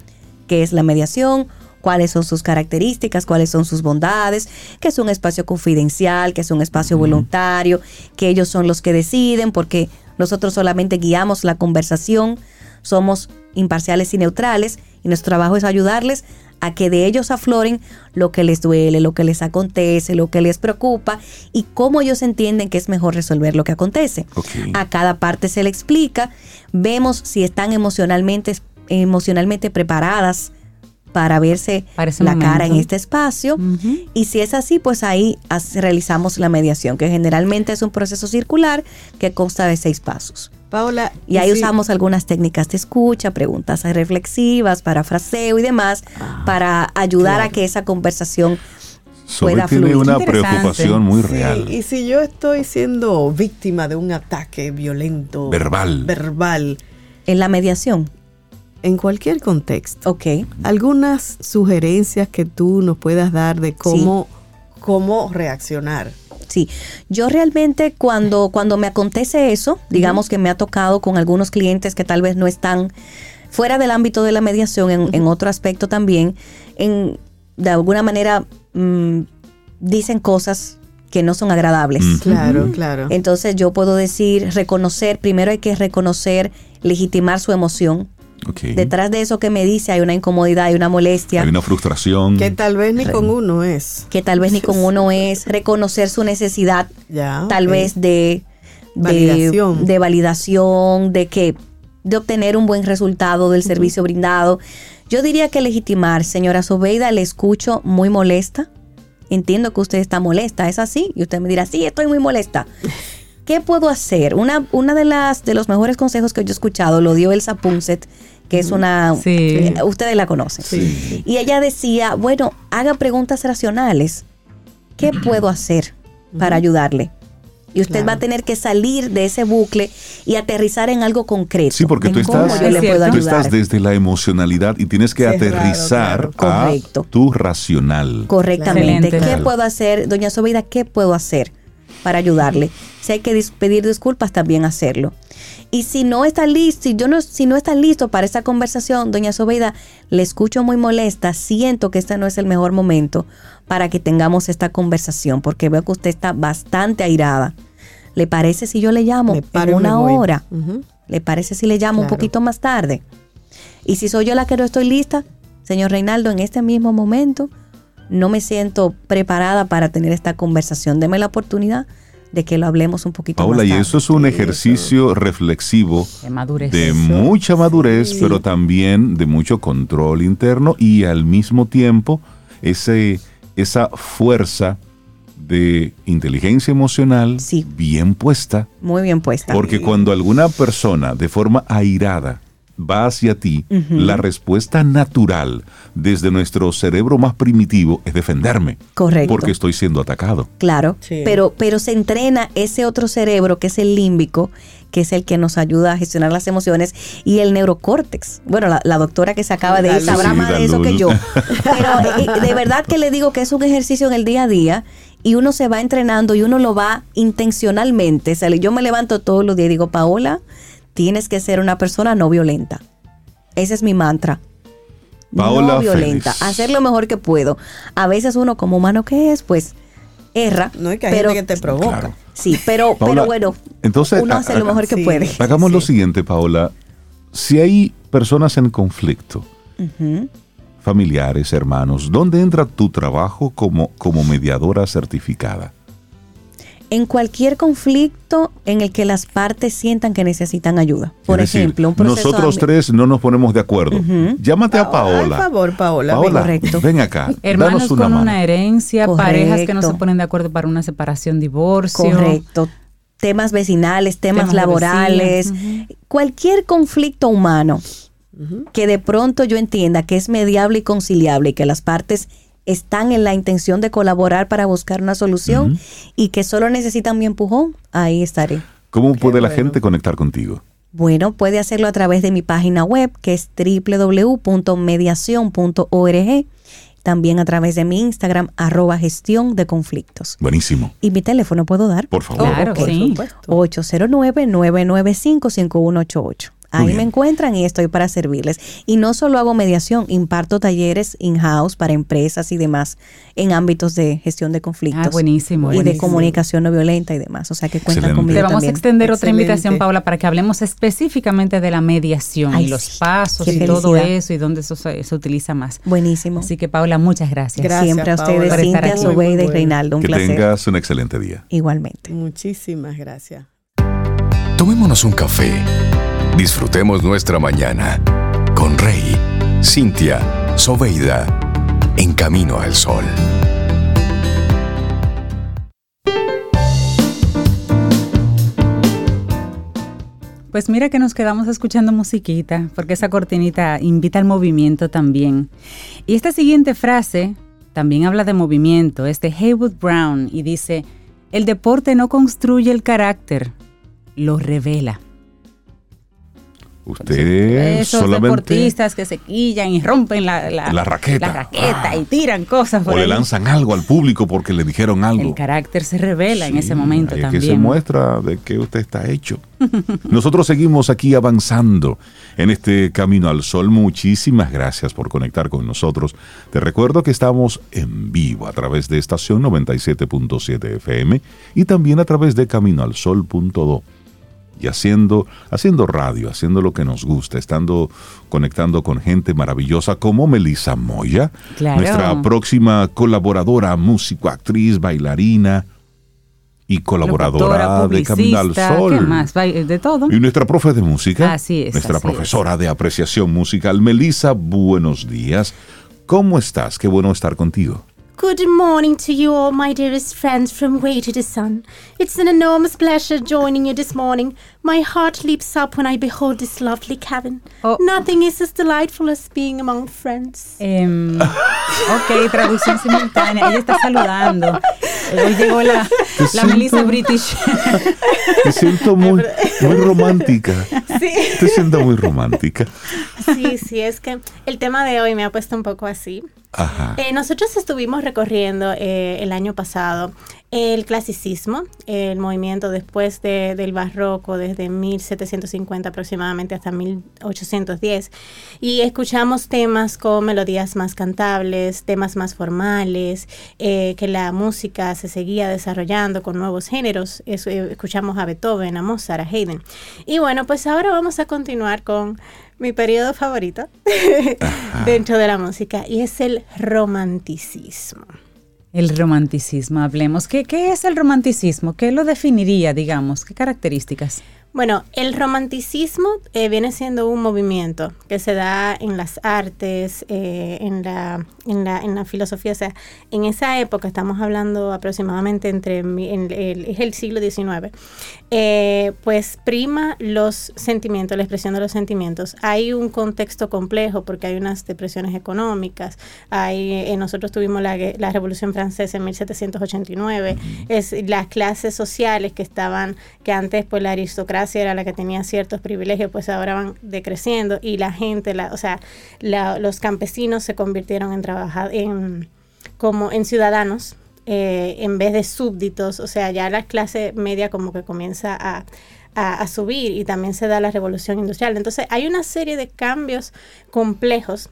S9: que es la mediación, cuáles son sus características, cuáles son sus bondades, que es un espacio confidencial, que es un espacio voluntario, que ellos son los que deciden, porque nosotros solamente guiamos la conversación, somos imparciales y neutrales, y nuestro trabajo es ayudarles a que de ellos afloren lo que les duele, lo que les acontece, lo que les preocupa y cómo ellos entienden que es mejor resolver lo que acontece. A cada parte se le explica, vemos si están emocionalmente, emocionalmente preparadas para verse
S6: Para
S9: la cara en este espacio. Y si es así, pues ahí realizamos la mediación, que generalmente es un proceso circular que consta de seis pasos.
S5: Paola.
S9: Y ahí usamos algunas técnicas de escucha, preguntas reflexivas, parafraseo y demás, para ayudar a que esa conversación
S4: Sobre
S9: pueda
S4: tiene
S9: fluir.
S4: una preocupación muy
S5: Sí,
S4: real.
S5: y si yo estoy siendo víctima de un ataque violento,
S4: Verbal.
S5: verbal,
S9: en la mediación.
S5: en cualquier contexto,
S9: Ok.
S5: algunas sugerencias que tú nos puedas dar de cómo, cómo reaccionar.
S9: Sí, yo realmente cuando, cuando me acontece eso, digamos que me ha tocado con algunos clientes que tal vez no están fuera del ámbito de la mediación, en, en otro aspecto también, en, de alguna manera mm, dicen cosas que no son agradables.
S4: Mm.
S5: Claro, claro.
S9: Entonces yo puedo decir, reconocer, primero hay que reconocer, legitimar su emoción. Detrás de eso que me dice hay una incomodidad, hay una molestia
S4: Hay una frustración.
S5: que tal vez ni con uno es.
S9: que tal vez ni con uno es, reconocer su necesidad
S5: Ya.
S9: tal vez de, de
S5: Validación.
S9: de validación, de que de obtener un buen resultado del servicio brindado. Yo diría que legitimar, señora Sobeida, le escucho muy molesta. entiendo que usted está molesta, ¿es así? Y usted me dirá, sí, estoy muy molesta. ¿Qué puedo hacer? Una, una de las de los mejores consejos que yo he escuchado lo dio Elsa Punset, que es una
S6: Sí.
S9: eh, ustedes la conocen. Y ella decía, bueno, haga preguntas racionales. ¿Qué puedo hacer para ayudarle? Y usted
S5: Claro.
S9: va a tener que salir de ese bucle y aterrizar en algo concreto.
S4: Sí, porque tú estás,
S9: yo le
S6: Es
S9: puedo
S6: cierto.
S4: tú estás desde la emocionalidad y tienes que
S5: Sí, claro,
S4: aterrizar
S9: claro.
S4: a
S9: Correcto.
S4: tu racional.
S9: Correctamente.
S6: Excelente.
S9: ¿Qué
S4: Claro.
S9: puedo hacer, doña Sobeida? ¿Qué puedo hacer para ayudarle? Si hay que pedir disculpas, también hacerlo. Y si no está listo, si yo no, si no está listo para esta conversación, doña Sobeida, le escucho muy molesta, siento que este no es el mejor momento para que tengamos esta conversación, porque veo que usted está bastante airada. ¿Le parece si yo le llamo en una hora? ¿Le parece si le llamo un poquito más tarde? Y si soy yo la que no estoy lista, señor Reinaldo, en este mismo momento no me siento preparada para tener esta conversación. Deme la oportunidad de que lo hablemos un poquito
S4: Paula,
S9: más
S4: y
S9: tarde.
S4: eso es un ejercicio reflexivo
S6: De madurez.
S4: de mucha madurez, pero también de mucho control interno y al mismo tiempo ese, esa fuerza de inteligencia emocional
S9: Sí.
S4: bien puesta.
S9: Muy bien puesta.
S4: Porque cuando alguna persona de forma airada va hacia ti, la respuesta natural desde nuestro cerebro más primitivo es defenderme.
S9: Correcto.
S4: Porque estoy siendo atacado.
S9: Claro,
S5: Sí.
S9: pero, pero se entrena ese otro cerebro que es el límbico, que es el que nos ayuda a gestionar las emociones, y el neurocórtex. Bueno, la, la doctora que se acaba de ir sabrá
S4: Sí,
S9: más de eso que yo. Pero eh, de verdad que le digo que es un ejercicio en el día a día y uno se va entrenando y uno lo va intencionalmente. O sea, yo me levanto todos los días y digo, Paola, tienes que ser una persona no violenta. Ese es mi mantra.
S4: Paola
S9: no violenta,
S4: Félix.
S9: hacer lo mejor que puedo. A veces uno como humano que es, pues erra.
S5: No hay que
S9: pero,
S5: gente que te provoca.
S4: Claro.
S9: Sí, pero,
S4: Paola,
S9: pero bueno,
S4: entonces,
S9: uno hace lo mejor que
S5: sí.
S9: puede.
S4: Hagamos lo siguiente, Paola. Si hay personas en conflicto, familiares, hermanos, ¿dónde entra tu trabajo como, como mediadora certificada?
S9: En cualquier conflicto en el que las partes sientan que necesitan ayuda. Por
S4: Es decir,
S9: ejemplo, un proceso
S4: nosotros tres no nos ponemos de acuerdo. Llámate a Paola.
S5: Por favor, Paola.
S4: Paola,
S9: Correcto.
S4: ven acá.
S6: Hermanos
S4: danos una
S6: con
S4: mano.
S6: una herencia, parejas que no se ponen de acuerdo para una separación, divorcio.
S9: Correcto. Temas vecinales, temas, laborales, cualquier conflicto humano que de pronto yo entienda que es mediable y conciliable y que las partes están en la intención de colaborar para buscar una solución y que solo necesitan mi empujón, ahí estaré.
S4: ¿Cómo puede la gente conectar contigo?
S9: Bueno, puede hacerlo a través de mi página web que es www.mediacion.org, también a través de mi Instagram arroba gestión de conflictos.
S4: Buenísimo.
S9: Y mi teléfono puedo dar
S4: Por favor.
S6: Claro,
S5: Por
S6: sí.
S5: supuesto.
S9: 809-995-5188. Ahí me encuentran y estoy para servirles. Y no solo hago mediación, imparto talleres in-house para empresas y demás en ámbitos de gestión de conflictos.
S6: Ah, buenísimo,
S9: Y de comunicación no violenta y demás. O sea que cuentan
S4: Excelente.
S9: conmigo
S6: Te vamos
S9: también.
S6: a extender otra invitación, Paula, para que hablemos específicamente de la mediación
S9: Ay,
S6: y los
S9: sí.
S6: pasos
S9: Qué
S6: y todo eso y dónde eso se, se utiliza más.
S9: Buenísimo.
S6: Así que, Paula, muchas gracias.
S5: Gracias,
S9: Siempre a ustedes,
S6: por estar
S9: Cintia,
S6: aquí.
S9: Sobeida y. Reinaldo. Un
S4: que
S9: placer.
S4: tengas un excelente día.
S9: Igualmente.
S5: Muchísimas gracias.
S7: Tomémonos un café. Disfrutemos nuestra mañana con Rey, Cintia, Soveida, en camino al sol.
S6: Pues mira que nos quedamos escuchando musiquita, porque esa cortinita invita al movimiento también. Y esta siguiente frase también habla de movimiento, es de Haywood Brown y dice, el deporte no construye el carácter, lo revela.
S4: Usted
S6: Esos
S4: solamente
S6: deportistas que se quillan y rompen la,
S4: La raqueta.
S6: la raqueta
S4: Ah.
S6: y tiran cosas por
S4: o le lanzan algo al público porque le dijeron algo.
S6: El carácter se revela en ese momento
S4: es
S6: también.
S4: que se muestra de que usted está hecho. Nosotros seguimos aquí avanzando en este camino al sol. Muchísimas gracias por conectar con nosotros. Te recuerdo que estamos en vivo a través de estación 97.7 FM y también a través de caminoalsol.do. Y haciendo, haciendo radio, haciendo lo que nos gusta, estando conectando con gente maravillosa como Melissa Moya,
S6: Claro.
S4: nuestra próxima colaboradora, músico, actriz, bailarina y colaboradora
S6: Locutora,
S4: de Camino al Sol.
S6: ¿Qué más? De todo.
S4: Y nuestra profe de música,
S6: Así es,
S4: nuestra
S6: así
S4: profesora de apreciación musical, Melissa, buenos días. ¿Cómo estás? Qué bueno estar contigo.
S10: Good morning to you all, my dearest friends from Way to the Sun. It's an enormous pleasure joining you this morning. My heart leaps up when I behold this lovely cabin.
S6: Oh.
S10: Nothing is as delightful as being among friends.
S6: Em, ok, traducción simultánea. Ella está saludando. Hoy llegó la, la
S4: siento-
S6: Melissa British.
S4: Te siento muy, muy romántica.
S10: Sí.
S4: Te siento muy romántica.
S10: Sí, sí, es que el tema de hoy me ha puesto un poco así.
S4: Ajá.
S10: Eh, nosotros estuvimos recorriendo eh, el año pasado el clasicismo, el movimiento después de- del barroco, desde 1750 aproximadamente hasta 1810, y escuchamos temas con melodías más cantables, temas más formales, eh, que la música se seguía desarrollando con nuevos géneros. Eh, escuchamos a Beethoven, a Mozart, a Haydn. Y bueno, pues ahora vamos a continuar con mi periodo favorito dentro de la música y es el romanticismo.
S6: El romanticismo, hablemos. ¿Qué, ¿Qué es el romanticismo? ¿Qué lo definiría, digamos? ¿Qué características?
S10: Bueno, el romanticismo eh, viene siendo un movimiento que se da en las artes, eh, en, la, en, la, en la filosofía. O sea, en esa época, estamos hablando aproximadamente entre en el, es el siglo XIX, eh, pues prima los sentimientos, la expresión de los sentimientos. Hay un contexto complejo porque hay unas depresiones económicas. Hay, nosotros tuvimos la, la Revolución Francesa en 1789. Es las clases sociales que estaban, que antes pues la aristocracia era la que tenía ciertos privilegios, pues ahora van decreciendo y la gente, la, o sea, la- los campesinos se convirtieron en trabajar en como en ciudadanos eh, en vez de súbditos, o sea, ya la clase media como que comienza a- a subir y también se da la revolución industrial. Entonces hay una serie de cambios complejos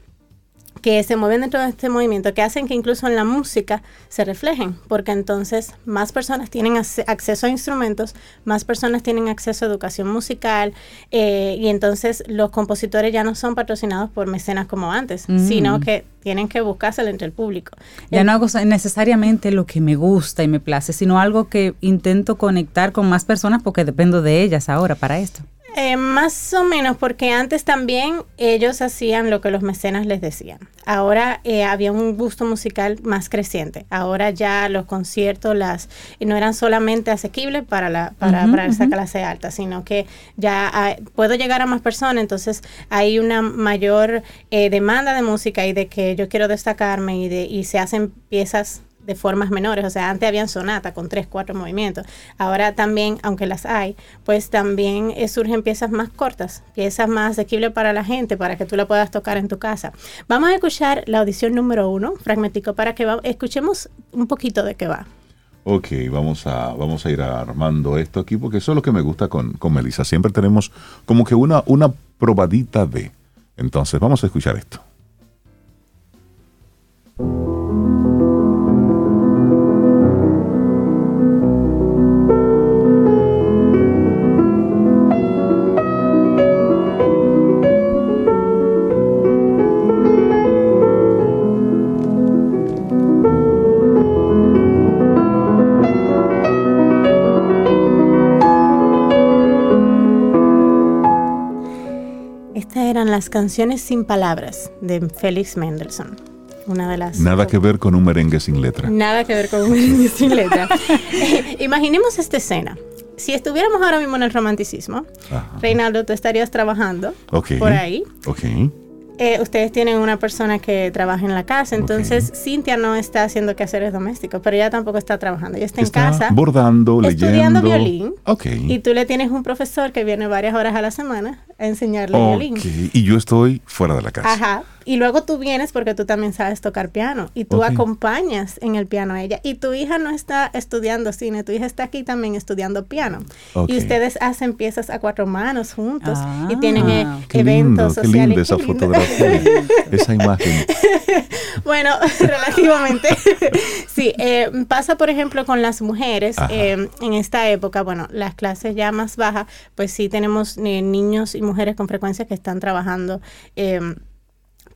S10: que se mueven dentro de este movimiento que hacen que incluso en la música se reflejen, porque entonces más personas tienen acceso a instrumentos, más personas tienen acceso a educación musical eh, y entonces los compositores ya no son patrocinados por mecenas como antes,
S6: Mm.
S10: sino que tienen que buscárselo entre el público.
S6: Ya no hago necesariamente lo que me gusta y me place, sino algo que intento conectar con más personas porque dependo de ellas ahora para esto.
S10: Eh, más o menos, porque antes también ellos hacían lo que los mecenas les decían. Ahora eh, había un gusto musical más creciente. Ahora ya los conciertos las no eran solamente asequibles para la para, para esa clase alta, sino que ya puedo llegar a más personas. Entonces hay una mayor eh, demanda de música y de que yo quiero destacarme y de y se hacen piezas de formas menores, o sea, antes habían sonata con tres, cuatro movimientos, ahora también, aunque las hay, pues también eh, surgen piezas más cortas, piezas más asequibles para la gente, para que tú la puedas tocar en tu casa. Vamos a escuchar la audición número uno, fragmentico, para que escuchemos un poquito de qué va.
S4: Ok, vamos a, vamos a ir armando esto aquí porque eso es lo que me gusta con, con Melissa. Siempre tenemos como que una, una probadita de. Entonces, vamos a escuchar esto.
S10: Las canciones sin palabras de Félix Mendelssohn, una de las...
S4: Nada que ver con un merengue sin letra.
S10: Nada que ver con un merengue sin letra. Imaginemos esta escena. Si estuviéramos ahora mismo en el romanticismo,
S4: Ajá.
S10: Reinaldo, tú estarías trabajando por ahí.
S4: Ok.
S10: Eh, ustedes tienen una persona que trabaja en la casa, entonces Cintia no está haciendo quehaceres domésticos, pero ella tampoco está trabajando. Ella está, en casa
S4: bordando,
S10: estudiando
S4: leyendo.
S10: violín.
S4: Ok.
S10: y tú le tienes un profesor que viene varias horas a la semana a enseñarle
S4: Ok.
S10: violín.
S4: Y yo estoy fuera de la casa.
S10: Ajá. Y luego tú vienes porque tú también sabes tocar piano y tú acompañas en el piano a ella. Y tu hija no está estudiando cine, tu hija está aquí también estudiando piano. Y ustedes hacen piezas a cuatro manos juntos y
S6: Ah,
S10: tienen eh,
S4: Qué lindo,
S10: eventos
S4: qué
S10: sociales.
S4: linda esa
S10: lindo.
S4: fotografía, esa imagen.
S10: Bueno, relativamente. sí, eh, pasa por ejemplo con las mujeres eh, en esta época, bueno, las clases ya más bajas, pues sí tenemos eh, niños y mujeres con frecuencia que están trabajando.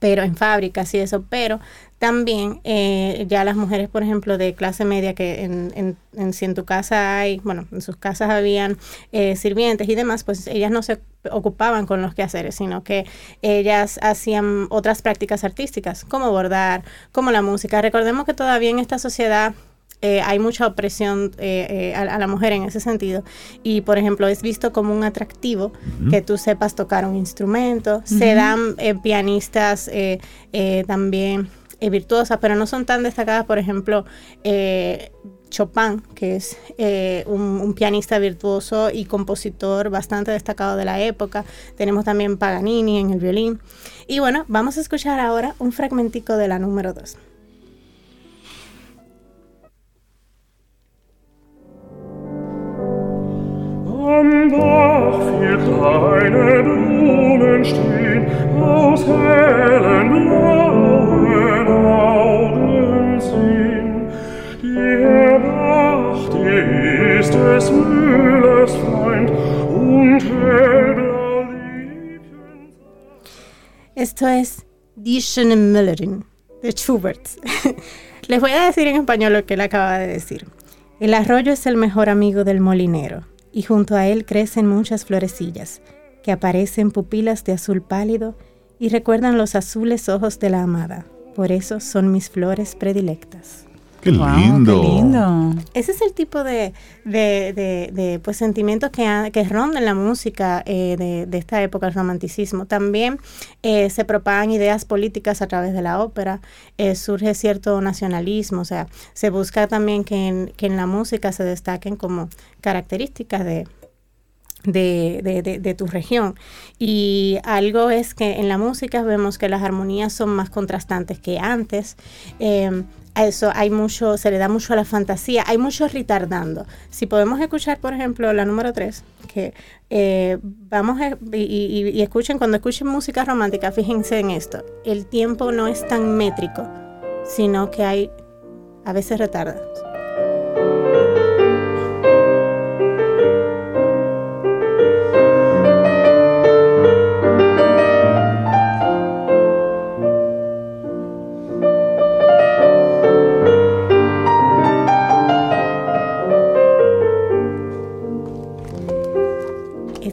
S10: Pero en fábricas y eso, pero también eh, ya las mujeres, por ejemplo, de clase media, que en, en, en- si en tu casa hay, bueno, en sus casas habían eh, sirvientes y demás, pues ellas no se ocupaban con los quehaceres, sino que ellas hacían otras prácticas artísticas, como bordar, como la música. Recordemos que todavía en esta sociedad eh, hay mucha opresión eh, eh, a, a la mujer en ese sentido. Y, por ejemplo, es visto como un atractivo que tú sepas tocar un instrumento. Se dan pianistas también virtuosas, pero no son tan destacadas, por ejemplo, Chopin, que es eh, un, un pianista virtuoso y compositor bastante destacado de la época. Tenemos también Paganini en el violín. Y bueno, vamos a escuchar ahora un fragmentico de la número 2. Esto es Die Müllerin de Schubert. Les voy a decir en español lo que él acaba de decir. El arroyo es el mejor amigo del molinero y junto a él crecen muchas florecillas que aparecen pupilas de azul pálido y recuerdan los azules ojos de la amada. Por eso son mis flores predilectas.
S4: Qué lindo.
S10: Ese es el tipo de, de, de- de, pues, sentimientos que, ha- que rondan la música eh, de, de esta época, el romanticismo. También eh, se propagan ideas políticas a través de la ópera, eh, surge cierto nacionalismo, o sea, se busca también que en, que en la música se destaquen como características de, de, de- de- de tu región. Y algo es que en la música vemos que las armonías son más contrastantes que antes. Eh, a eso hay mucho, se le da mucho a la fantasía, hay mucho retardando. Si podemos escuchar, por ejemplo, la número 3, que eh, vamos a, y, y- y escuchen, cuando escuchen música romántica, fíjense en esto, el tiempo no es tan métrico, sino que hay, a veces retarda.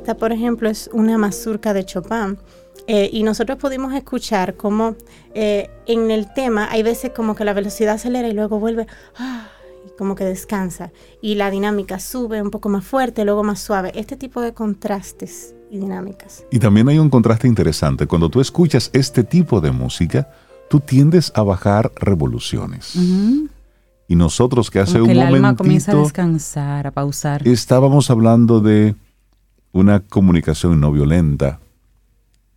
S10: Esta, por ejemplo, es una mazurca de Chopin. eh, y nosotros pudimos escuchar cómo eh, en el tema hay veces como que la velocidad acelera y luego vuelve, ah, y como que descansa. Y la dinámica sube un poco más fuerte, luego más suave. Este tipo de contrastes y dinámicas.
S4: Y también hay un contraste interesante. Cuando tú escuchas este tipo de música, tú tiendes a bajar revoluciones.
S6: Ujú.
S4: Y nosotros que hace
S6: Como que
S4: un
S6: el alma comienza a
S4: momentito
S6: descansar, a pausar.
S4: estábamos hablando de una comunicación no violenta.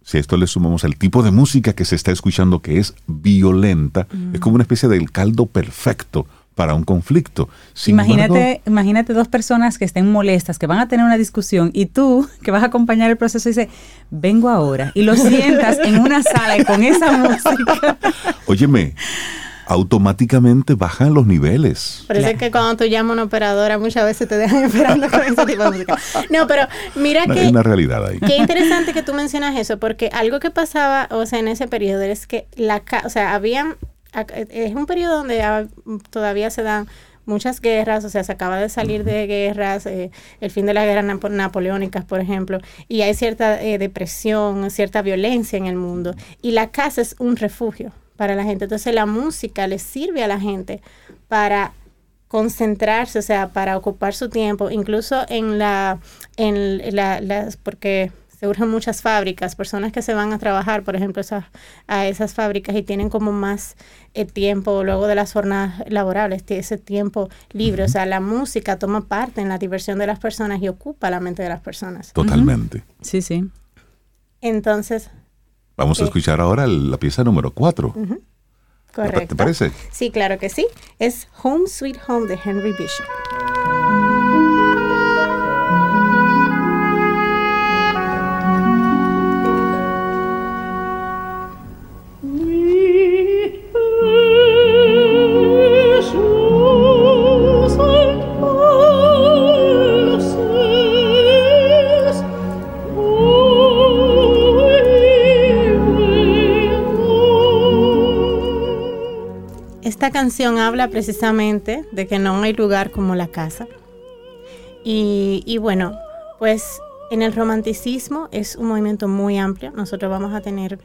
S4: Si a esto le sumamos el tipo de música que se está escuchando que es violenta, es como una especie del caldo perfecto para un conflicto. Sin
S6: Imagínate,
S4: embargo,
S6: imagínate dos personas que estén molestas, que van a tener una discusión y tú, que vas a acompañar el proceso, dices, vengo ahora. Y lo sientas en una sala y con esa música.
S4: óyeme, automáticamente bajan los niveles.
S10: Por eso es que cuando tú llamas a una operadora muchas veces te dejan esperando con ese tipo de música. No, pero mira
S4: No,
S10: que...
S4: Hay una realidad ahí.
S10: Qué interesante que tú mencionas eso, porque algo que pasaba, o sea, en ese periodo es que la, o sea, habían, es un periodo donde todavía se dan muchas guerras, o sea, se acaba de salir de guerras, eh, el fin de las guerras napo- napoleónicas, por ejemplo, y hay cierta eh, depresión, cierta violencia en el mundo, y la casa es un refugio para la gente. Entonces la música le sirve a la gente para concentrarse, o sea, para ocupar su tiempo, incluso en la, en la, las, porque se urgen muchas fábricas, personas que se van a trabajar, por ejemplo, esas, a esas fábricas y tienen como más eh, tiempo luego de las jornadas laborables, ese tiempo libre, o sea, la música toma parte en la diversión de las personas y ocupa la mente de las personas.
S4: Totalmente.
S6: Sí, sí.
S10: Entonces,
S4: Vamos a escuchar ahora la pieza número 4.
S10: ujú,
S4: ¿Te
S10: correcto.
S4: parece?
S10: Sí, claro que sí. Es Home Sweet Home de Henry Bishop. Esta canción habla precisamente de que no hay lugar como la casa. Y, bueno, pues en el romanticismo es un movimiento muy amplio. Nosotros vamos a tener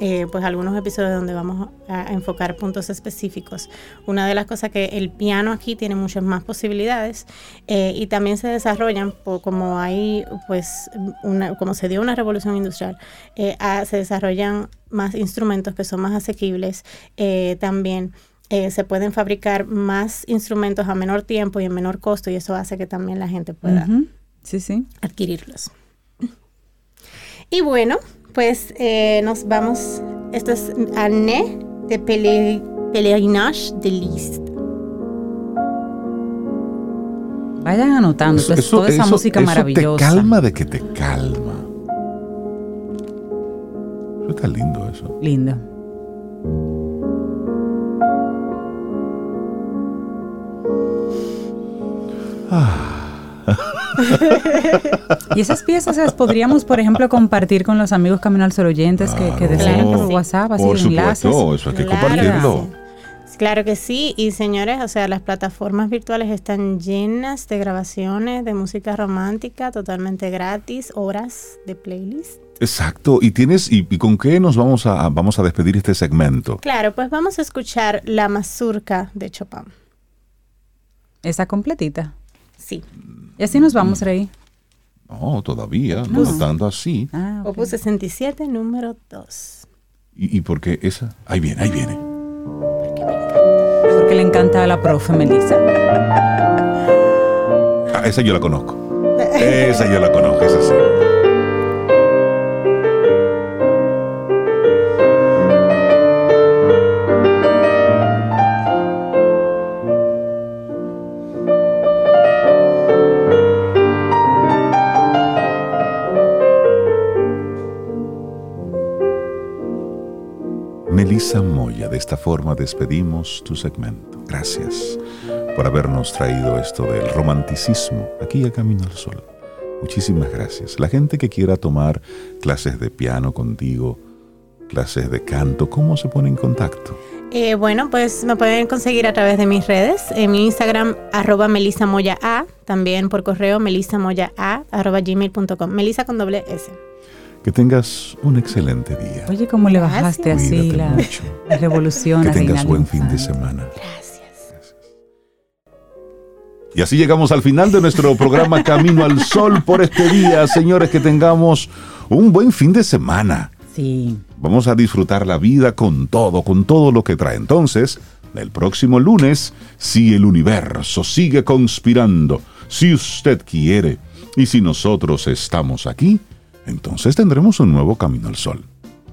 S10: eh, pues algunos episodios donde vamos a enfocar puntos específicos. Una de las cosas que el piano aquí tiene muchas más posibilidades eh, y también se desarrollan como hay pues una, como se dio una revolución industrial eh, se desarrollan más instrumentos que son más asequibles eh, también. Eh, se pueden fabricar más instrumentos a menor tiempo y en menor costo y eso hace que también la gente pueda.
S6: Sí, sí.
S10: adquirirlos. Y bueno, pues eh, nos vamos. Esto es Année de Pele- Pèlerinage de Liszt.
S6: Vayan anotando
S4: Eso-
S6: pues,
S4: eso-
S6: toda esa
S4: eso-
S6: música
S4: eso
S6: maravillosa.
S4: te calma de que te calma. Eso está lindo eso.
S6: Lindo. y esas piezas las podríamos, por ejemplo, compartir con los amigos Camino al Sol oyentes que, que deseen
S10: Claro
S6: por
S10: sí.
S6: WhatsApp, así
S4: Por
S6: enlaces.
S4: supuesto, eso hay que
S10: Claro.
S4: compartirlo.
S10: Claro que sí, y señores, o sea, las plataformas virtuales están llenas de grabaciones de música romántica totalmente gratis, horas de playlist.
S4: Exacto. ¿Y tienes y, y con qué nos vamos a vamos a despedir este segmento?
S10: Claro, pues vamos a escuchar La Mazurca de Chopin.
S6: Esa completita.
S10: Sí.
S6: Y así nos vamos, Rey.
S4: No, todavía, no,
S10: No.
S4: tanto así.
S6: Ah, ok.
S10: Opus 67, número 2.
S4: ¿Y, y por qué esa? Ahí viene, ahí viene.
S6: Porque le encanta a la profe Melissa.
S4: Ah, esa yo la conozco. Esa yo la conozco, esa sí. Melissa Moya, de esta forma despedimos tu segmento. Gracias por habernos traído esto del romanticismo aquí a Camino al Sol. Muchísimas gracias. La gente que quiera tomar clases de piano contigo, clases de canto, ¿cómo se pone en contacto?
S10: Eh, bueno, pues me pueden conseguir a través de mis redes, en mi Instagram, arroba melisamoya a, también por correo melisamoya a, arroba gmail.com, melisa con doble S.
S4: Que tengas un excelente día.
S6: Oye, ¿cómo le
S10: Gracias.
S6: bajaste así la, la revolución
S4: Que tengas buen fin de semana.
S10: Gracias.
S4: Y así llegamos al final de nuestro programa Camino al Sol por este día. Señores, que tengamos un buen fin de semana.
S6: Sí.
S4: Vamos a disfrutar la vida con todo, con todo lo que trae. Entonces, el próximo lunes, si el universo sigue conspirando, si usted quiere y si nosotros estamos aquí, entonces tendremos un nuevo Camino al Sol.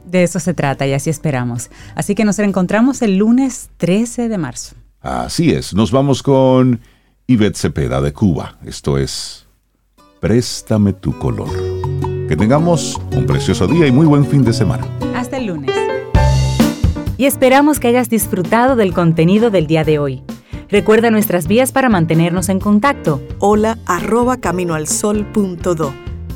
S6: De eso se trata y así esperamos. Así que nos reencontramos el lunes 13 de marzo.
S4: Así es, nos vamos con Ivette Cepeda de Cuba. Esto es Préstame tu color. Que tengamos un precioso día y muy buen fin de semana.
S6: Hasta el lunes.
S1: Y esperamos que hayas disfrutado del contenido del día de hoy. Recuerda nuestras vías para mantenernos en contacto.
S5: Hola arroba caminoalsol.do.